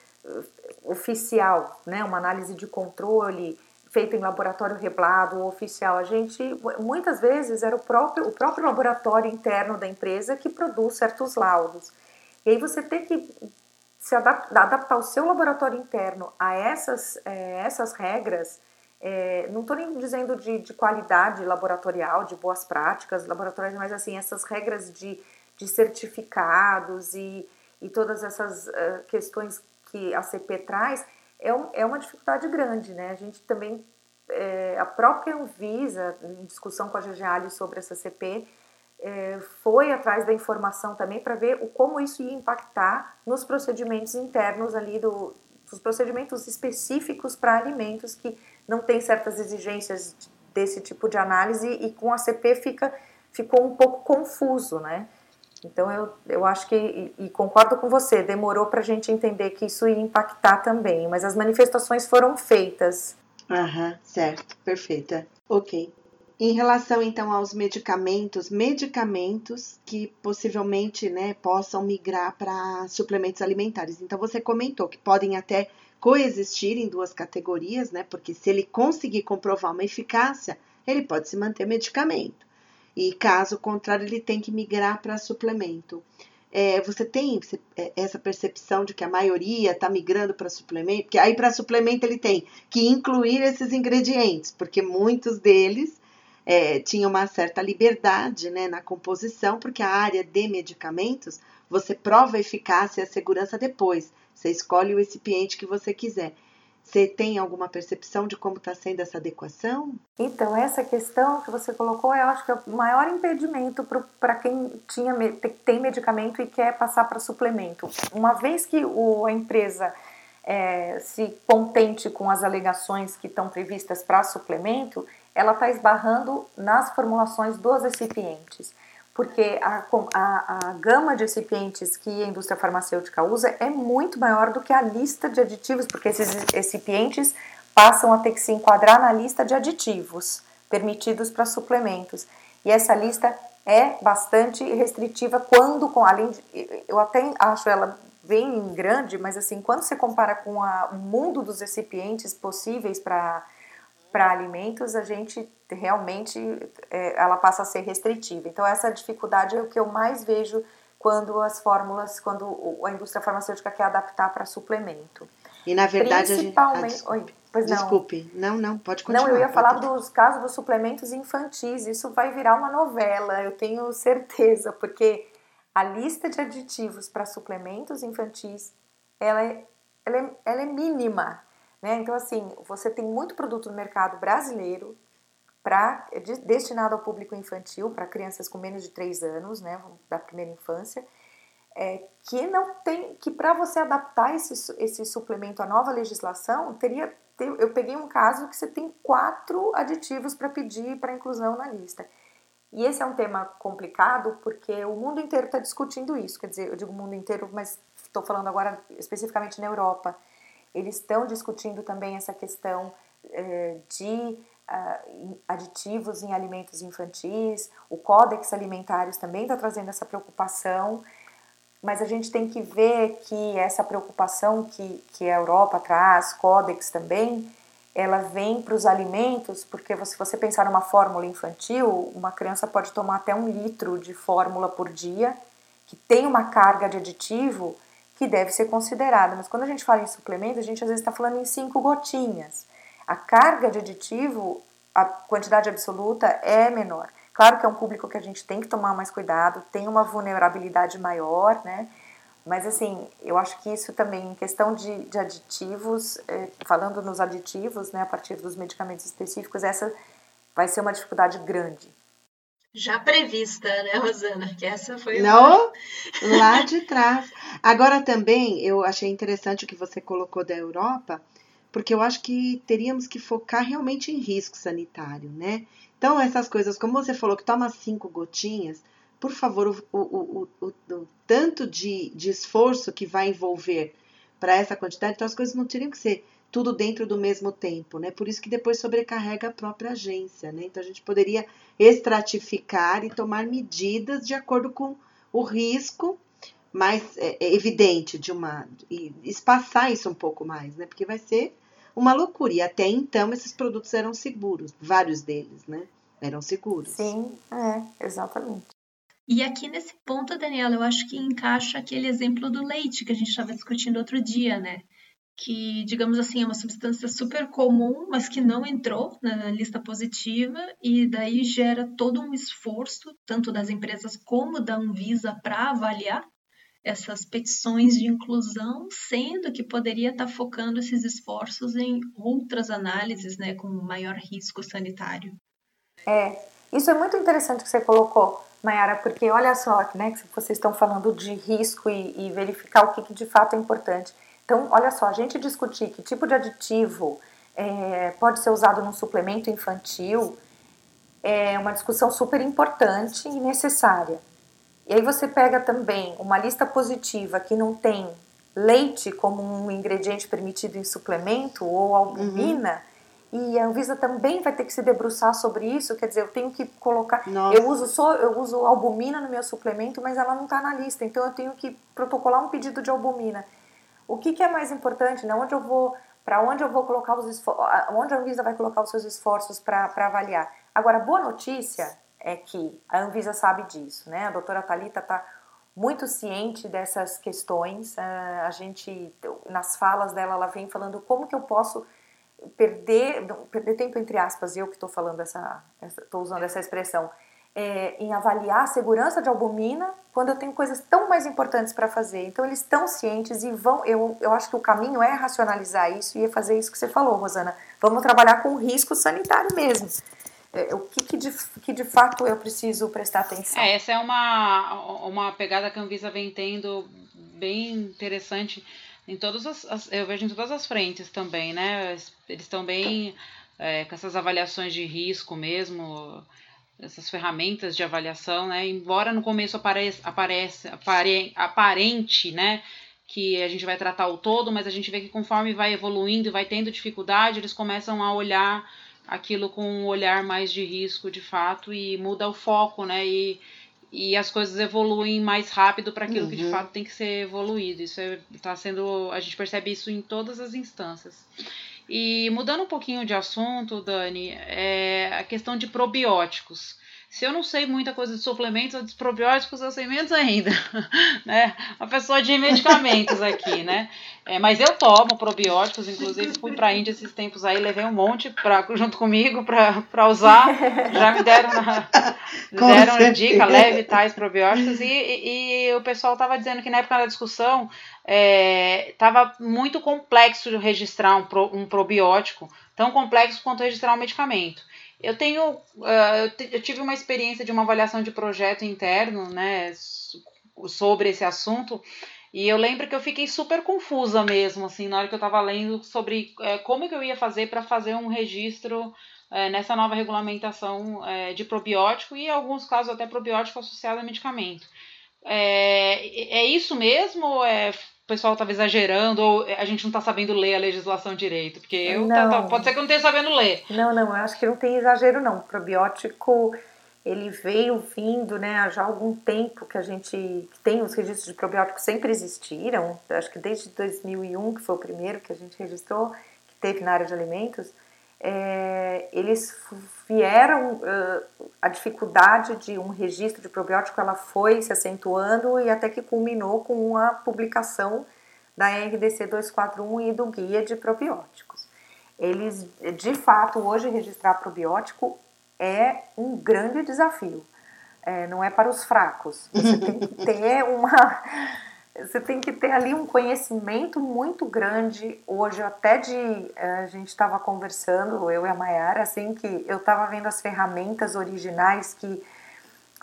oficial, né, uma análise de controle feita em laboratório reblado ou oficial. A gente, muitas vezes, era o próprio, o próprio laboratório interno da empresa que produz certos laudos. E aí você tem que se adaptar, adaptar o seu laboratório interno a essas, é, essas regras, é, não estou nem dizendo de, de, qualidade laboratorial, de boas práticas laboratoriais, mas assim, essas regras de, de certificados e, e todas essas uh, questões que a CP traz, é, um, é uma dificuldade grande, né? A gente também, é, a própria Anvisa, em discussão com a GGALI sobre essa CP, é, foi atrás da informação também para ver o, como isso ia impactar nos procedimentos internos ali do, dos procedimentos específicos para alimentos que não tem certas exigências desse tipo de análise e com a CP fica, ficou um pouco confuso, né? Então eu, eu acho que, e, e concordo com você, demorou para a gente entender que isso ia impactar também, mas as manifestações foram feitas. Aham, certo, perfeita. Ok. Em relação então aos medicamentos, medicamentos que possivelmente né, possam migrar para suplementos alimentares. Então você comentou que podem até coexistir em duas categorias, né? Porque se ele conseguir comprovar uma eficácia, ele pode se manter medicamento. E caso contrário, ele tem que migrar para suplemento. É, você tem é, essa percepção de que a maioria está migrando para suplemento? Porque aí para suplemento ele tem que incluir esses ingredientes, porque muitos deles é, tinham uma certa liberdade né, na composição, porque a área de medicamentos você prova a eficácia e a segurança depois. Você escolhe o recipiente que você quiser. Você tem alguma percepção de como está sendo essa adequação? Então, essa questão que você colocou, eu acho que é o maior impedimento para quem tinha, tem medicamento e quer passar para suplemento. Uma vez que o, a empresa é, se contente com as alegações que estão previstas para suplemento, ela está esbarrando nas formulações dos recipientes porque a, a, a, gama de recipientes que a indústria farmacêutica usa é muito maior do que a lista de aditivos, porque esses recipientes passam a ter que se enquadrar na lista de aditivos permitidos para suplementos. E essa lista é bastante restritiva quando, com além de, eu até acho ela bem grande, mas assim, quando você compara com a, o mundo dos recipientes possíveis para para alimentos, a gente realmente é, ela passa a ser restritiva. Então essa dificuldade é o que eu mais vejo quando as fórmulas, quando a indústria farmacêutica quer adaptar para suplemento. E na verdade Principalmente... a gente... Ah, Oi, pois não. Desculpe, não, não, pode continuar. Não, eu ia falar dos casos dos suplementos infantis. Isso vai virar uma novela, eu tenho certeza, porque a lista de aditivos para suplementos infantis ela é, ela é, ela é mínima. Né? Então, assim, você tem muito produto no mercado brasileiro pra, destinado ao público infantil, para crianças com menos de 3 anos, né, da primeira infância, é, que não tem, que para você adaptar esse, esse suplemento à nova legislação, teria, eu peguei um caso que você tem quatro aditivos para pedir para inclusão na lista. E esse é um tema complicado porque o mundo inteiro está discutindo isso, quer dizer, eu digo mundo inteiro, mas estou falando agora especificamente na Europa. Eles estão discutindo também essa questão eh, de uh, aditivos em alimentos infantis, o Códex Alimentários também está trazendo essa preocupação, mas a gente tem que ver que essa preocupação que, que a Europa traz, Códex também, ela vem para os alimentos, porque se você pensar numa fórmula infantil, uma criança pode tomar até um litro de fórmula por dia, que tem uma carga de aditivo que deve ser considerada. Mas quando a gente fala em suplemento, a gente às vezes está falando em cinco gotinhas. A carga de aditivo, a quantidade absoluta é menor. Claro que é um público que a gente tem que tomar mais cuidado, tem uma vulnerabilidade maior, né? Mas assim, eu acho que isso também, em questão de, de aditivos, é, falando nos aditivos, né, a partir dos medicamentos específicos, essa vai ser uma dificuldade grande já prevista, né, Rosana? Que essa foi Não, uma... lá de trás. Agora também eu achei interessante o que você colocou da Europa, porque eu acho que teríamos que focar realmente em risco sanitário, né? Então, essas coisas, como você falou, que toma cinco gotinhas, por favor, o, o, o, o tanto de, de esforço que vai envolver para essa quantidade, então as coisas não teriam que ser tudo dentro do mesmo tempo, né? Por isso que depois sobrecarrega a própria agência, né? Então a gente poderia estratificar e tomar medidas de acordo com o risco mais é, é, evidente de uma e espaçar isso um pouco mais, né? Porque vai ser uma loucura. E até então esses produtos eram seguros, vários deles, né? Eram seguros. Sim, é, exatamente. E aqui nesse ponto, Daniela, eu acho que encaixa aquele exemplo do leite que a gente estava discutindo outro dia, né? Que, digamos assim, é uma substância super comum, mas que não entrou na lista positiva, e daí gera todo um esforço, tanto das empresas como da Anvisa, para avaliar essas petições de inclusão, sendo que poderia estar tá focando esses esforços em outras análises, né, com maior risco sanitário. É, isso é muito interessante que você colocou, Mayara, porque olha só, né, que vocês estão falando de risco e, e verificar o que, que de fato é importante. Então, olha só, a gente discutir que tipo de aditivo é, pode ser usado num suplemento infantil é uma discussão super importante e necessária. E aí você pega também uma lista positiva que não tem leite como um ingrediente permitido em suplemento ou albumina, uhum. e a Anvisa também vai ter que se debruçar sobre isso, quer dizer, eu tenho que colocar, Nossa. eu uso só, eu uso albumina no meu suplemento, mas ela não está na lista, então eu tenho que protocolar um pedido de albumina. O que, que é mais importante, né? Onde eu vou, para onde eu vou colocar os esforços, onde a Anvisa vai colocar os seus esforços para avaliar. Agora, boa notícia é que a Anvisa sabe disso, né? A doutora Talita está muito ciente dessas questões. Ah, a gente, nas falas dela, ela vem falando como que eu posso perder, perder tempo entre aspas, eu que estou falando essa, estou usando essa expressão, é, em avaliar a segurança de albumina quando eu tenho coisas tão mais importantes para fazer. Então eles estão cientes e vão. Eu, eu acho que o caminho é racionalizar isso e é fazer isso que você falou, Rosana. Vamos trabalhar com risco sanitário mesmo. É, o que, que, de, que de fato eu preciso prestar atenção? É, essa é uma, uma pegada que a Anvisa vem tendo bem interessante em todas as, as, eu vejo em todas as frentes também, né? Eles estão bem é, com essas avaliações de risco mesmo, essas ferramentas de avaliação, né? Embora no começo apareça, apareça apare, aparente, né? Que a gente vai tratar o todo, mas a gente vê que conforme vai evoluindo e vai tendo dificuldade, eles começam a olhar aquilo com um olhar mais de risco de fato e muda o foco, né? E, e as coisas evoluem mais rápido para aquilo uhum. que de uhum. fato tem que ser evoluído. Isso está é, sendo. A gente percebe isso em todas as instâncias. E mudando um pouquinho de assunto, Dani, é a questão de probióticos. Se eu não sei muita coisa de suplementos ou de probióticos, eu sei menos ainda, né? Uma pessoa de medicamentos aqui, né? É, mas eu tomo probióticos, inclusive fui para a Índia esses tempos aí, levei um monte pra, junto comigo para usar. Já me deram, na, me deram dica, leve tais probióticos. E, e, e o pessoal estava dizendo que na época da discussão estava é, muito complexo registrar um, pro, um probiótico, tão complexo quanto registrar um medicamento. Eu tenho, uh, eu tive uma experiência de uma avaliação de projeto interno, né, sobre esse assunto, e eu lembro que eu fiquei super confusa mesmo, assim, na hora que eu estava lendo sobre uh, como que eu ia fazer para fazer um registro uh, nessa nova regulamentação de probiótico e, em alguns casos, até probiótico associado a medicamento. É, é isso mesmo é o pessoal estava exagerando ou a gente não está sabendo ler a legislação direito? Porque eu tá, tá, pode ser que eu não tenha sabendo ler. Não, não, eu acho que não tem exagero não. O probiótico ele veio vindo, né, há já algum tempo que a gente tem os registros de probióticos sempre existiram. Acho que desde 2001 que foi o primeiro que a gente registrou que teve na área de alimentos. É, eles vieram uh, a dificuldade de um registro de probiótico ela foi se acentuando e até que culminou com a publicação da RDC 241 e do guia de probióticos. Eles, de fato, hoje registrar probiótico é um grande desafio. É, não é para os fracos. Você tem que ter uma você tem que ter ali um conhecimento muito grande. Hoje, até de. Eh, a gente estava conversando, eu e a Mayara, assim, que eu estava vendo as ferramentas originais que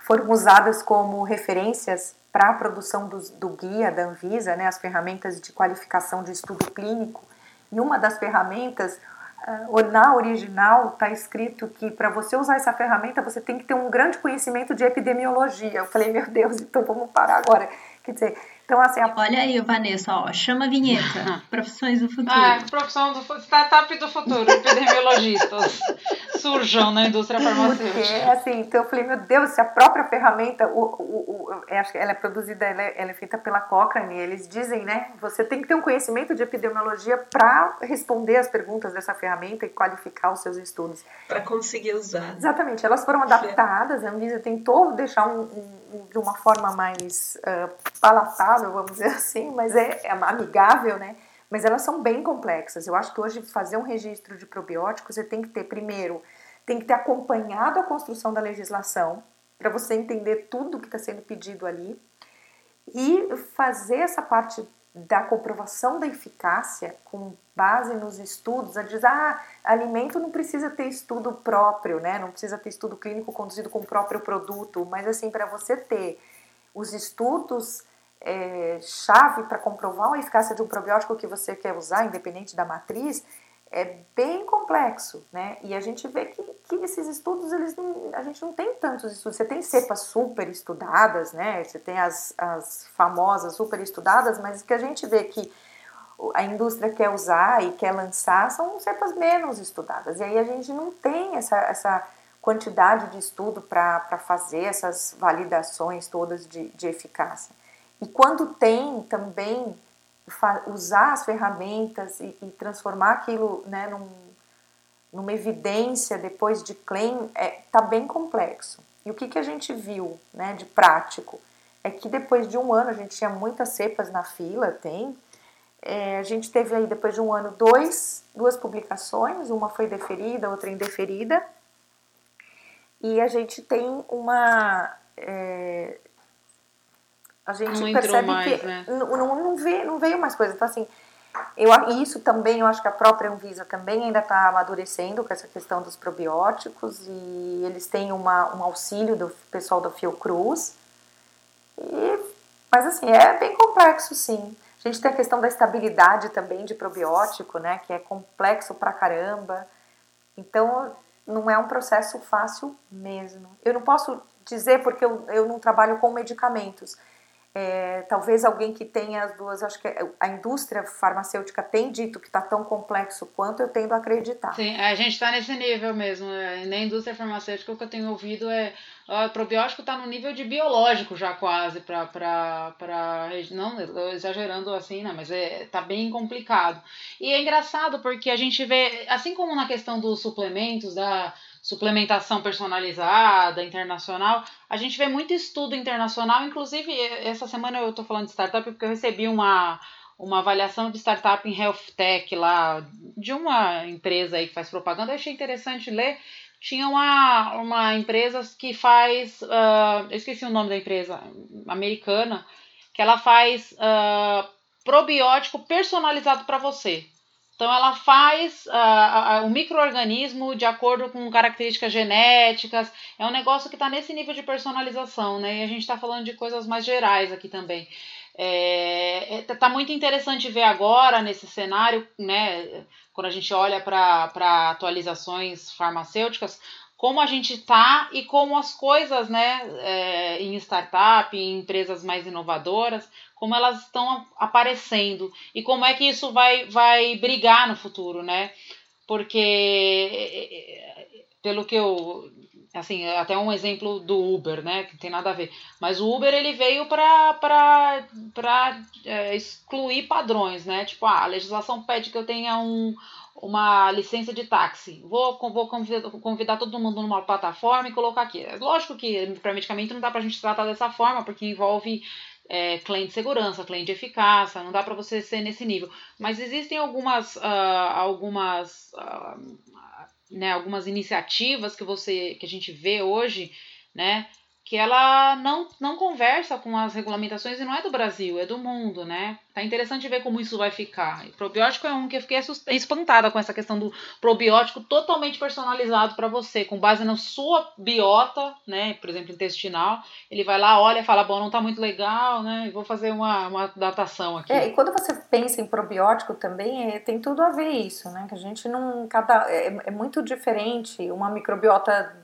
foram usadas como referências para a produção do, do, guia da Anvisa, né, as ferramentas de qualificação de estudo clínico. E uma das ferramentas, eh, na original, está escrito que para você usar essa ferramenta você tem que ter um grande conhecimento de epidemiologia. Eu falei, meu Deus, então vamos parar agora. Quer dizer, então, assim, a... Olha aí, Vanessa, ó, chama a vinheta. Profissões do futuro. Ah, profissão do startup do futuro, epidemiologistas surjam na indústria farmacêutica. Porque, assim, então eu falei, meu Deus, se a própria ferramenta, o, o, o, acho que ela é produzida, ela é, ela é feita pela Cochrane, eles dizem, né, você tem que ter um conhecimento de epidemiologia para responder as perguntas dessa ferramenta e qualificar os seus estudos. Para conseguir usar. Exatamente, elas foram adaptadas, a Anvisa tentou deixar um, um, de uma forma mais uh, palatável vamos dizer assim, mas é, é amigável, né? Mas elas são bem complexas. Eu acho que hoje fazer um registro de probióticos você tem que ter, primeiro, tem que ter acompanhado a construção da legislação, para você entender tudo que está sendo pedido ali, e fazer essa parte da comprovação da eficácia com base nos estudos, a dizer, ah, alimento não precisa ter estudo próprio, né? Não precisa ter estudo clínico conduzido com o próprio produto, mas assim, para você ter os estudos é, chave para comprovar a eficácia de um probiótico que você quer usar, independente da matriz, é bem complexo, né? E a gente vê que, que esses estudos, eles não, a gente não tem tantos estudos. Você tem cepas super estudadas, né? Você tem as, as famosas super estudadas, mas que a gente vê que a indústria quer usar e quer lançar são cepas menos estudadas. E aí a gente não tem essa, essa quantidade de estudo para fazer essas validações todas de, de eficácia. E quando tem também usar as ferramentas e, e transformar aquilo né, num, numa evidência depois de claim, é, tá bem complexo. E o que, que a gente viu né, de prático? É que depois de um ano, a gente tinha muitas cepas na fila, tem. É, a gente teve aí, depois de um ano, dois, duas publicações, uma foi deferida, outra indeferida. e a gente tem uma. É, a gente não percebe mais, que né? não, não, não, veio, não veio mais coisa. Então, assim, eu, isso também, eu acho que a própria Anvisa também ainda está amadurecendo com essa questão dos probióticos e eles têm uma, um auxílio do pessoal da Fiocruz. E, mas, assim, é bem complexo, sim. A gente tem a questão da estabilidade também de probiótico, né, que é complexo pra caramba. Então, não é um processo fácil mesmo. Eu não posso dizer porque eu, eu não trabalho com medicamentos. É, talvez alguém que tenha as duas, acho que a indústria farmacêutica tem dito que está tão complexo quanto eu tendo a acreditar. Sim, a gente está nesse nível mesmo. Né? Na indústria farmacêutica, o que eu tenho ouvido é o probiótico está no nível de biológico já quase, para. Não exagerando assim, né? Mas é, tá bem complicado. E é engraçado porque a gente vê, assim como na questão dos suplementos, da suplementação personalizada, internacional. A gente vê muito estudo internacional, inclusive essa semana eu estou falando de startup porque eu recebi uma, uma avaliação de startup em health tech lá, de uma empresa aí que faz propaganda, eu achei interessante ler. Tinha uma, uma empresa que faz, uh, eu esqueci o nome da empresa, americana, que ela faz uh, probiótico personalizado para você. Então ela faz uh, uh, o microorganismo de acordo com características genéticas. É um negócio que está nesse nível de personalização, né? E a gente está falando de coisas mais gerais aqui também. É, é, tá muito interessante ver agora nesse cenário, né? Quando a gente olha para atualizações farmacêuticas, como a gente está e como as coisas, né, é, em startup, em empresas mais inovadoras, como elas estão aparecendo e como é que isso vai, vai brigar no futuro, né? Porque, pelo que eu. Assim, até um exemplo do Uber, né? Que tem nada a ver. Mas o Uber ele veio para é, excluir padrões, né? Tipo, ah, a legislação pede que eu tenha um, uma licença de táxi. Vou, vou convidar, todo mundo numa plataforma e colocar aqui. É lógico que para medicamento não dá para a gente tratar dessa forma, porque envolve é, de segurança, cliente de eficácia, não dá para você ser nesse nível. Mas existem algumas, uh, algumas, uh, né, algumas iniciativas que você que a gente vê hoje, né, que ela não, não conversa com as regulamentações e não é do Brasil, é do mundo, né? Tá interessante ver como isso vai ficar. E probiótico é um que eu fiquei espantada com essa questão do probiótico totalmente personalizado para você, com base na sua biota, né? Por exemplo, intestinal. Ele vai lá, olha, fala, bom, não tá muito legal, né? Vou fazer uma, uma datação aqui. É, e quando você pensa em probiótico também, é, tem tudo a ver isso, né? Que a gente não. Cada, é, é muito diferente. Uma microbiota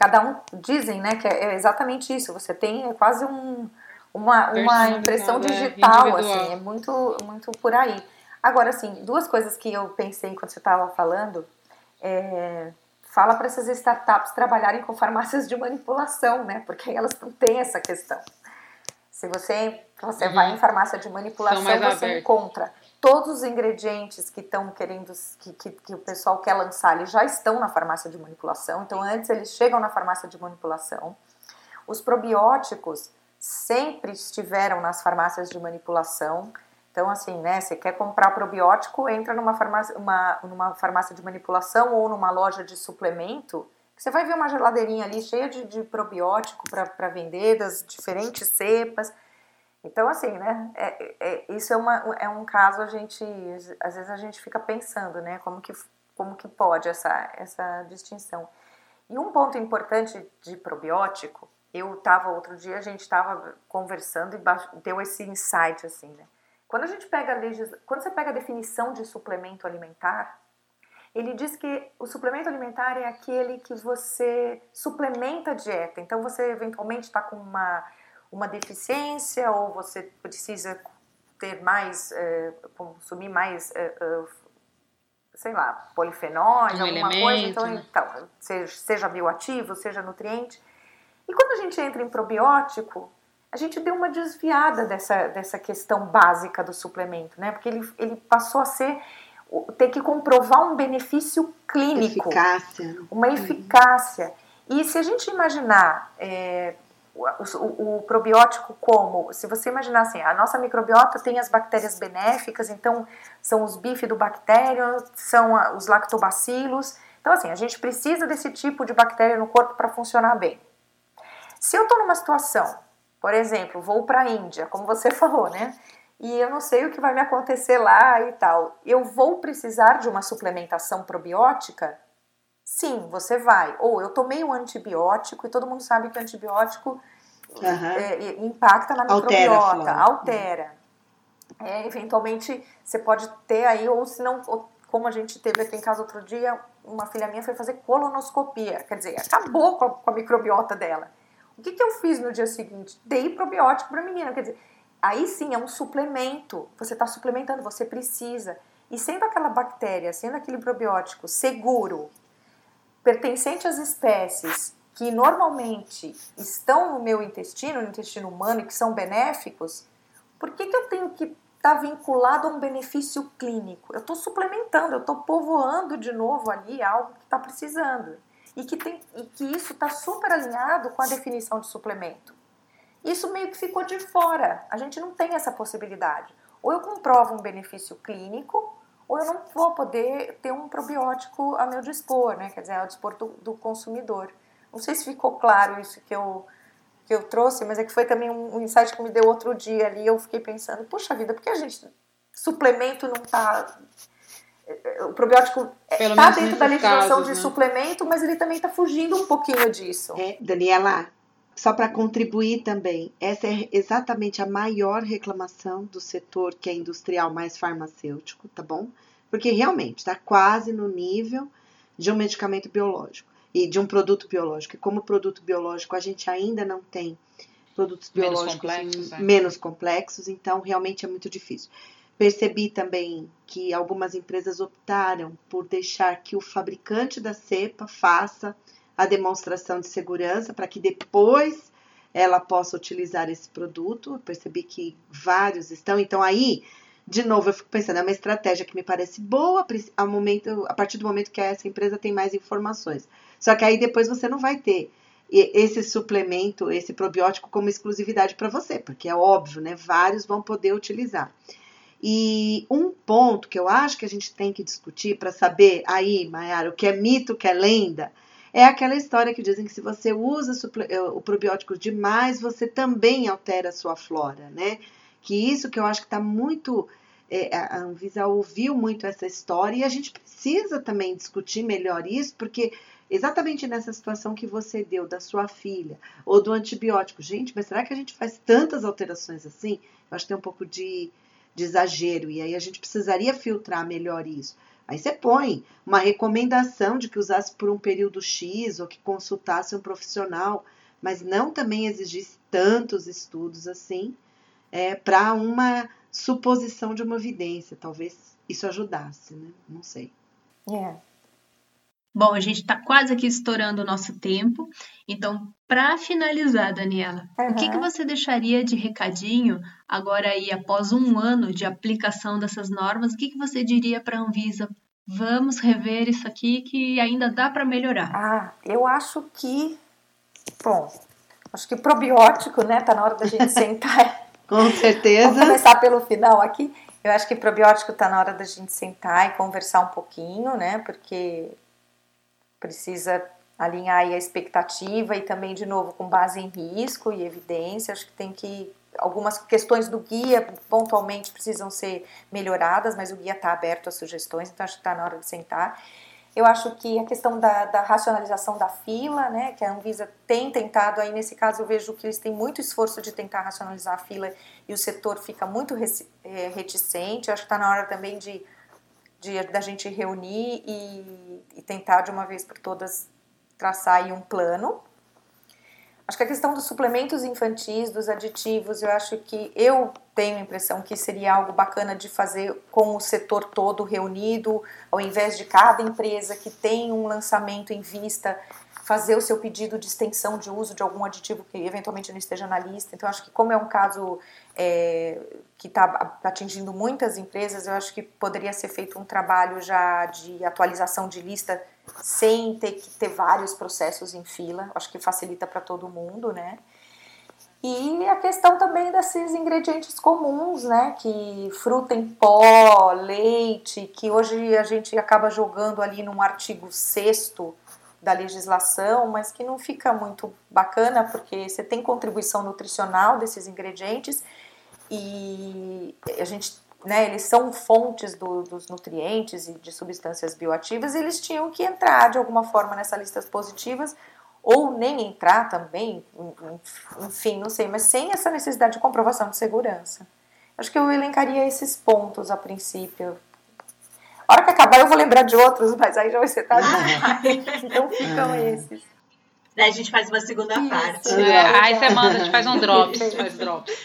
cada um dizem, né, que é exatamente isso. Você tem quase um, uma, uma impressão é, digital, é assim, é muito, muito por aí. Agora, assim, duas coisas que eu pensei enquanto você estava falando. É, fala para essas startups trabalharem com farmácias de manipulação, né? Porque elas não têm essa questão. Se você, você uhum. vai em farmácia de manipulação, você encontra todos os ingredientes que estão querendo, que, que, que, o pessoal quer lançar, eles já estão na farmácia de manipulação. Então, antes eles chegam na farmácia de manipulação. Os probióticos sempre estiveram nas farmácias de manipulação. Então, assim, né, você quer comprar probiótico, entra numa farmácia, uma, numa farmácia de manipulação ou numa loja de suplemento, você vai ver uma geladeirinha ali cheia de, de probiótico para vender, das diferentes cepas. Então, assim, né, é, é, isso é, uma, é um caso, a gente, às vezes a gente fica pensando, né, como que, como que pode essa, essa distinção. E um ponto importante de probiótico, eu estava, outro dia a gente estava conversando e deu esse insight, assim, né, quando a gente pega a quando você pega a definição de suplemento alimentar, ele diz que o suplemento alimentar é aquele que você suplementa a dieta. Então você eventualmente está com uma uma deficiência ou você precisa ter mais, é, consumir mais, é, é, sei lá, polifenóis, um alguma elemento, coisa, então, né? então seja, seja bioativo, seja nutriente. E quando a gente entra em probiótico, a gente deu uma desviada dessa, dessa questão básica do suplemento, né? Porque ele, ele passou a ser ter que comprovar um benefício clínico, eficácia. uma eficácia. E se a gente imaginar é, o, o, probiótico como? Se você imaginar assim, a nossa microbiota tem as bactérias benéficas, então são os bifidobactérios, são os lactobacilos, Então, assim, a gente precisa desse tipo de bactéria no corpo para funcionar bem. Se eu estou numa situação, por exemplo, vou para a Índia, como você falou, né? E eu não sei o que vai me acontecer lá e tal. Eu vou precisar de uma suplementação probiótica? Sim, você vai. Ou eu tomei um antibiótico e todo mundo sabe que o antibiótico uhum. é, impacta na altera microbiota, altera. É, eventualmente você pode ter aí, ou se não, como a gente teve aqui em casa outro dia, uma filha minha foi fazer colonoscopia, quer dizer, acabou com a, com a microbiota dela. O que, que eu fiz no dia seguinte? Dei probiótico para a menina, quer dizer, aí sim é um suplemento, você está suplementando, você precisa. E sendo aquela bactéria, sendo aquele probiótico seguro, pertencente às espécies que normalmente estão no meu intestino, no intestino humano, e que são benéficos, por que, que eu tenho que estar tá vinculado a um benefício clínico? Eu estou suplementando, eu estou povoando de novo ali algo que está precisando. E que, tem, e que isso está super alinhado com a definição de suplemento. Isso meio que ficou de fora. A gente não tem essa possibilidade. Ou eu comprovo um benefício clínico, ou eu não vou poder ter um probiótico a meu dispor, né? Quer dizer, ao dispor do, do consumidor. Não sei se ficou claro isso que eu, que eu trouxe, mas é que foi também um, um insight que me deu outro dia ali. Eu fiquei pensando, puxa vida, por que a gente suplemento não está o probiótico está dentro da legislação casos, de né? suplemento, mas ele também está fugindo um pouquinho disso. É, Daniela, só para contribuir também, essa é exatamente a maior reclamação do setor que é industrial mais farmacêutico, tá bom? Porque realmente está quase no nível de um medicamento biológico e de um produto biológico. E como produto biológico a gente ainda não tem produtos biológicos menos complexos, é. menos complexos então realmente é muito difícil. Percebi também que algumas empresas optaram por deixar que o fabricante da cepa faça a demonstração de segurança para que depois ela possa utilizar esse produto. Eu percebi que vários estão. Então, aí, de novo, eu fico pensando, é uma estratégia que me parece boa ao momento, a partir do momento que essa empresa tem mais informações. Só que aí depois você não vai ter esse suplemento, esse probiótico como exclusividade para você, porque é óbvio, né? Vários vão poder utilizar. E um ponto que eu acho que a gente tem que discutir para saber aí, Mayara, o que é mito, o que é lenda, é aquela história que dizem que se você usa eh, o probiótico demais, você também altera a sua flora, né? Que isso que eu acho que está muito. É, a Anvisa ouviu muito essa história e a gente precisa também discutir melhor isso, porque exatamente nessa situação que você deu da sua filha ou do antibiótico, gente, mas será que a gente faz tantas alterações assim? Eu acho que tem um pouco de, de exagero e aí a gente precisaria filtrar melhor isso. Aí você põe uma recomendação de que usasse por um período X ou que consultasse um profissional, mas não também exigisse tantos estudos assim é, para uma suposição de uma evidência. Talvez isso ajudasse, né? Não sei. É. Bom, a gente está quase aqui estourando o nosso tempo. Então, para finalizar, Daniela, uhum. o que, que você deixaria de recadinho agora aí, após um ano de aplicação dessas normas? O que, que você diria para a Anvisa? Vamos rever isso aqui que ainda dá para melhorar. Ah, eu acho que, bom, acho que probiótico, né? Tá na hora da gente sentar. Com certeza. Vamos começar pelo final aqui. Eu acho que probiótico tá na hora da gente sentar e conversar um pouquinho, né? Porque precisa alinhar a expectativa e também, de novo, com base em risco e evidência. Acho que tem que. Algumas questões do guia pontualmente precisam ser melhoradas, mas o guia está aberto a sugestões, então acho que está na hora de sentar. Eu acho que a questão da, da, racionalização da fila, né, que a Anvisa tem tentado, aí nesse caso eu vejo que eles têm muito esforço de tentar racionalizar a fila e o setor fica muito é, reticente. Eu acho que está na hora também de de da gente reunir e, e, tentar de uma vez por todas traçar aí um plano. Acho que a questão dos suplementos infantis, dos aditivos, eu acho que eu tenho a impressão que seria algo bacana de fazer com o setor todo reunido, ao invés de cada empresa que tem um lançamento em vista fazer o seu pedido de extensão de uso de algum aditivo que eventualmente não esteja na lista. Então, acho que como é um caso é, que está atingindo muitas empresas, eu acho que poderia ser feito um trabalho já de atualização de lista sem ter que ter vários processos em fila. Acho que facilita para todo mundo, né? E a questão também desses ingredientes comuns, né? Que fruta em pó, leite, que hoje a gente acaba jogando ali num artigo sexto da legislação, mas que não fica muito bacana porque você tem contribuição nutricional desses ingredientes e a gente, né, eles são fontes do, dos nutrientes e de substâncias bioativas, e eles tinham que entrar de alguma forma nessas listas positivas ou nem entrar também, enfim, não sei, mas sem essa necessidade de comprovação de segurança. Acho que eu elencaria esses pontos a princípio. A hora que acabar eu vou lembrar de outros, mas aí já vai ser tarde Então ficam é. esses. Daí a gente faz uma segunda Isso. parte. É, aí você manda, a gente faz um drops, faz drops.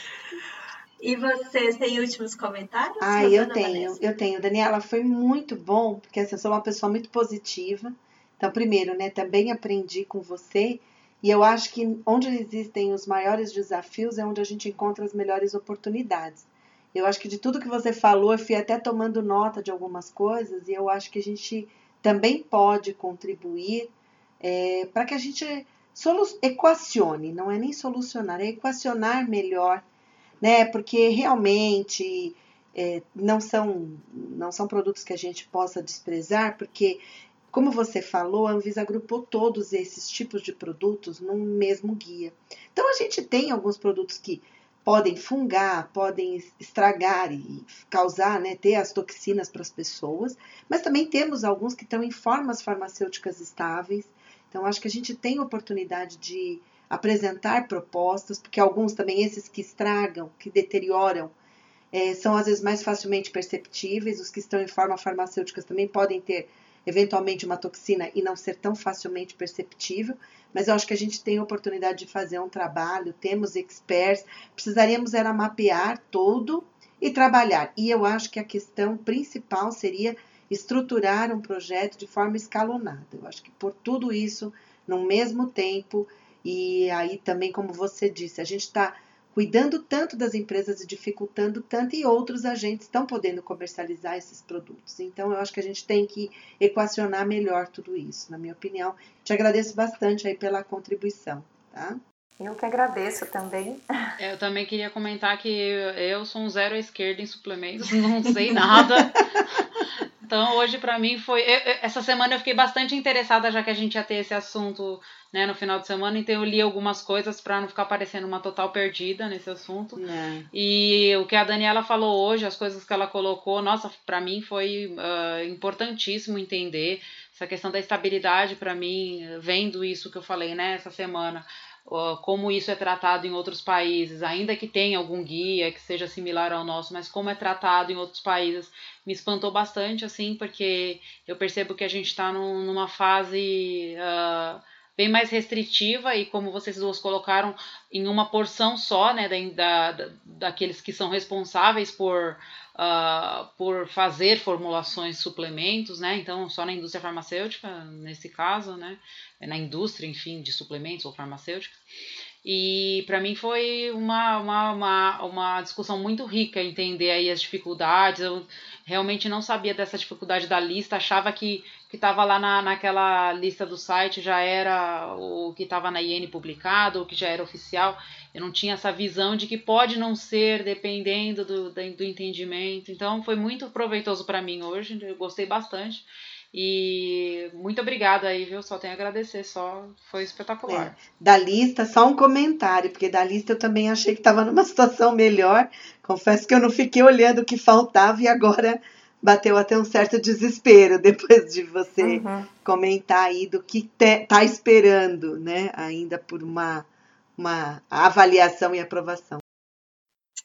E vocês têm últimos comentários? Ah, eu tenho, Vanessa? eu tenho. Daniela, foi muito bom, porque assim, eu sou uma pessoa muito positiva. Então, primeiro, né, também aprendi com você, e eu acho que onde existem os maiores desafios é onde a gente encontra as melhores oportunidades. Eu acho que de tudo que você falou, eu fui até tomando nota de algumas coisas, e eu acho que a gente também pode contribuir é, para que a gente equacione, não é nem solucionar, é equacionar melhor, né? Porque realmente é, não são não são produtos que a gente possa desprezar, porque como você falou, a Anvisa agrupou todos esses tipos de produtos num mesmo guia. Então a gente tem alguns produtos que podem fungar, podem estragar e causar, né, ter as toxinas para as pessoas, mas também temos alguns que estão em formas farmacêuticas estáveis. Então acho que a gente tem oportunidade de apresentar propostas, porque alguns também esses que estragam, que deterioram, é, são às vezes mais facilmente perceptíveis. Os que estão em forma farmacêuticas também podem ter eventualmente uma toxina e não ser tão facilmente perceptível, mas eu acho que a gente tem a oportunidade de fazer um trabalho, temos experts, precisaríamos era mapear todo e trabalhar. E eu acho que a questão principal seria estruturar um projeto de forma escalonada. Eu acho que por tudo isso, no mesmo tempo, e aí também, como você disse, a gente está cuidando tanto das empresas e dificultando tanto, e outros agentes estão podendo comercializar esses produtos. Então, eu acho que a gente tem que equacionar melhor tudo isso, na minha opinião. Te agradeço bastante aí pela contribuição, tá? Eu que agradeço também. Eu também queria comentar que eu sou um zero à esquerda em suplementos, não sei nada. Então, hoje para mim foi. essa semana eu fiquei bastante interessada, já que a gente ia ter esse assunto né, no final de semana, então eu li algumas coisas para não ficar parecendo uma total perdida nesse assunto. É. E o que a Daniela falou hoje, as coisas que ela colocou, nossa, para mim foi uh, importantíssimo entender essa questão da estabilidade para mim, vendo isso que eu falei, né, essa semana como isso é tratado em outros países, ainda que tenha algum guia que seja similar ao nosso, mas como é tratado em outros países, me espantou bastante, assim, porque eu percebo que a gente está num, numa fase uh, bem mais restritiva e como vocês duas colocaram, em uma porção só, né, da, da, daqueles que são responsáveis por, uh, por fazer formulações suplementos, né, então só na indústria farmacêutica, nesse caso, né, na indústria, enfim, de suplementos ou farmacêuticas. E para mim foi uma, uma, uma, uma, discussão muito rica entender aí as dificuldades. Eu realmente não sabia dessa dificuldade da lista, achava que que estava lá na, naquela lista do site já era o que estava na IN publicado, o que já era oficial. Eu não tinha essa visão de que pode não ser, dependendo do, do entendimento. Então foi muito proveitoso para mim hoje, eu gostei bastante. E muito obrigada aí, viu? Só tenho a agradecer, só foi espetacular. É, da lista, só um comentário, porque da lista eu também achei que estava numa situação melhor. Confesso que eu não fiquei olhando o que faltava e agora bateu até um certo desespero depois de você uhum. comentar aí do que te, tá esperando, né? Ainda por uma, uma avaliação e aprovação.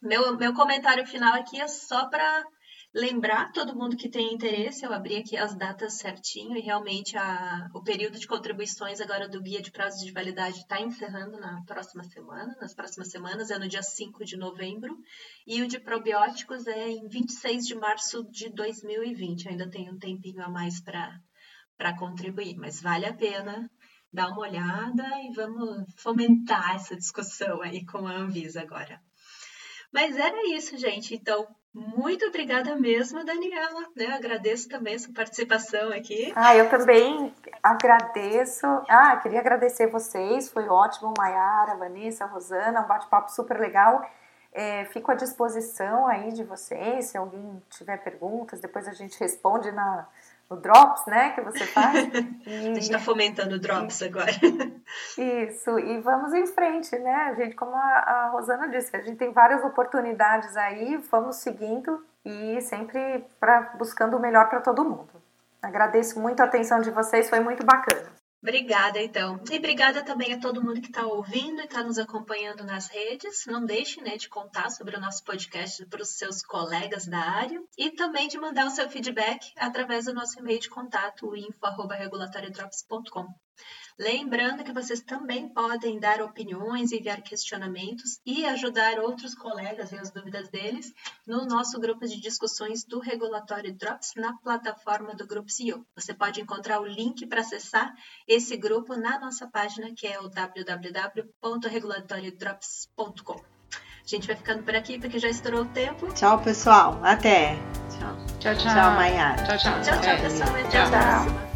Meu, meu comentário final aqui é só para Lembrar todo mundo que tem interesse, eu abri aqui as datas certinho e realmente a, o período de contribuições agora do guia de prazos de validade está encerrando na próxima semana. Nas próximas semanas é no dia 5 de novembro e o de probióticos é em 26 de março de 2020. Ainda tem um tempinho a mais para contribuir, mas vale a pena dar uma olhada e vamos fomentar essa discussão aí com a Anvisa agora. Mas era isso, gente. Então, muito obrigada mesmo, Daniela. Né? Agradeço também sua participação aqui. Ah, eu também agradeço. Ah, queria agradecer vocês. Foi ótimo, Maiara, Vanessa, Rosana, um bate-papo super legal. É, fico à disposição aí de vocês. Se alguém tiver perguntas, depois a gente responde na, o Drops, né, que você faz. E... A gente está fomentando o Drops agora. Isso, e vamos em frente, né? A gente, como a, a Rosana disse, a gente tem várias oportunidades aí, vamos seguindo e sempre pra, buscando o melhor para todo mundo. Agradeço muito a atenção de vocês, foi muito bacana. Obrigada, então. E obrigada também a todo mundo que está ouvindo e está nos acompanhando nas redes. Não deixe né, de contar sobre o nosso podcast para os seus colegas da área e também de mandar o seu feedback através do nosso e-mail de contato, info.regulatoriodrops.com. Lembrando que vocês também podem dar opiniões, enviar questionamentos e ajudar outros colegas e as dúvidas deles no nosso grupo de discussões do Regulatório Drops na plataforma do Grupo CEO. Você pode encontrar o link para acessar esse grupo na nossa página que é o www.regulatoriodrops.com. A gente vai ficando por aqui porque já estourou o tempo. Tchau, pessoal. Até. Tchau. Tchau, tchau. Tchau, Maiara. Tchau, tchau. Tchau, tchau, pessoal. Até a próxima.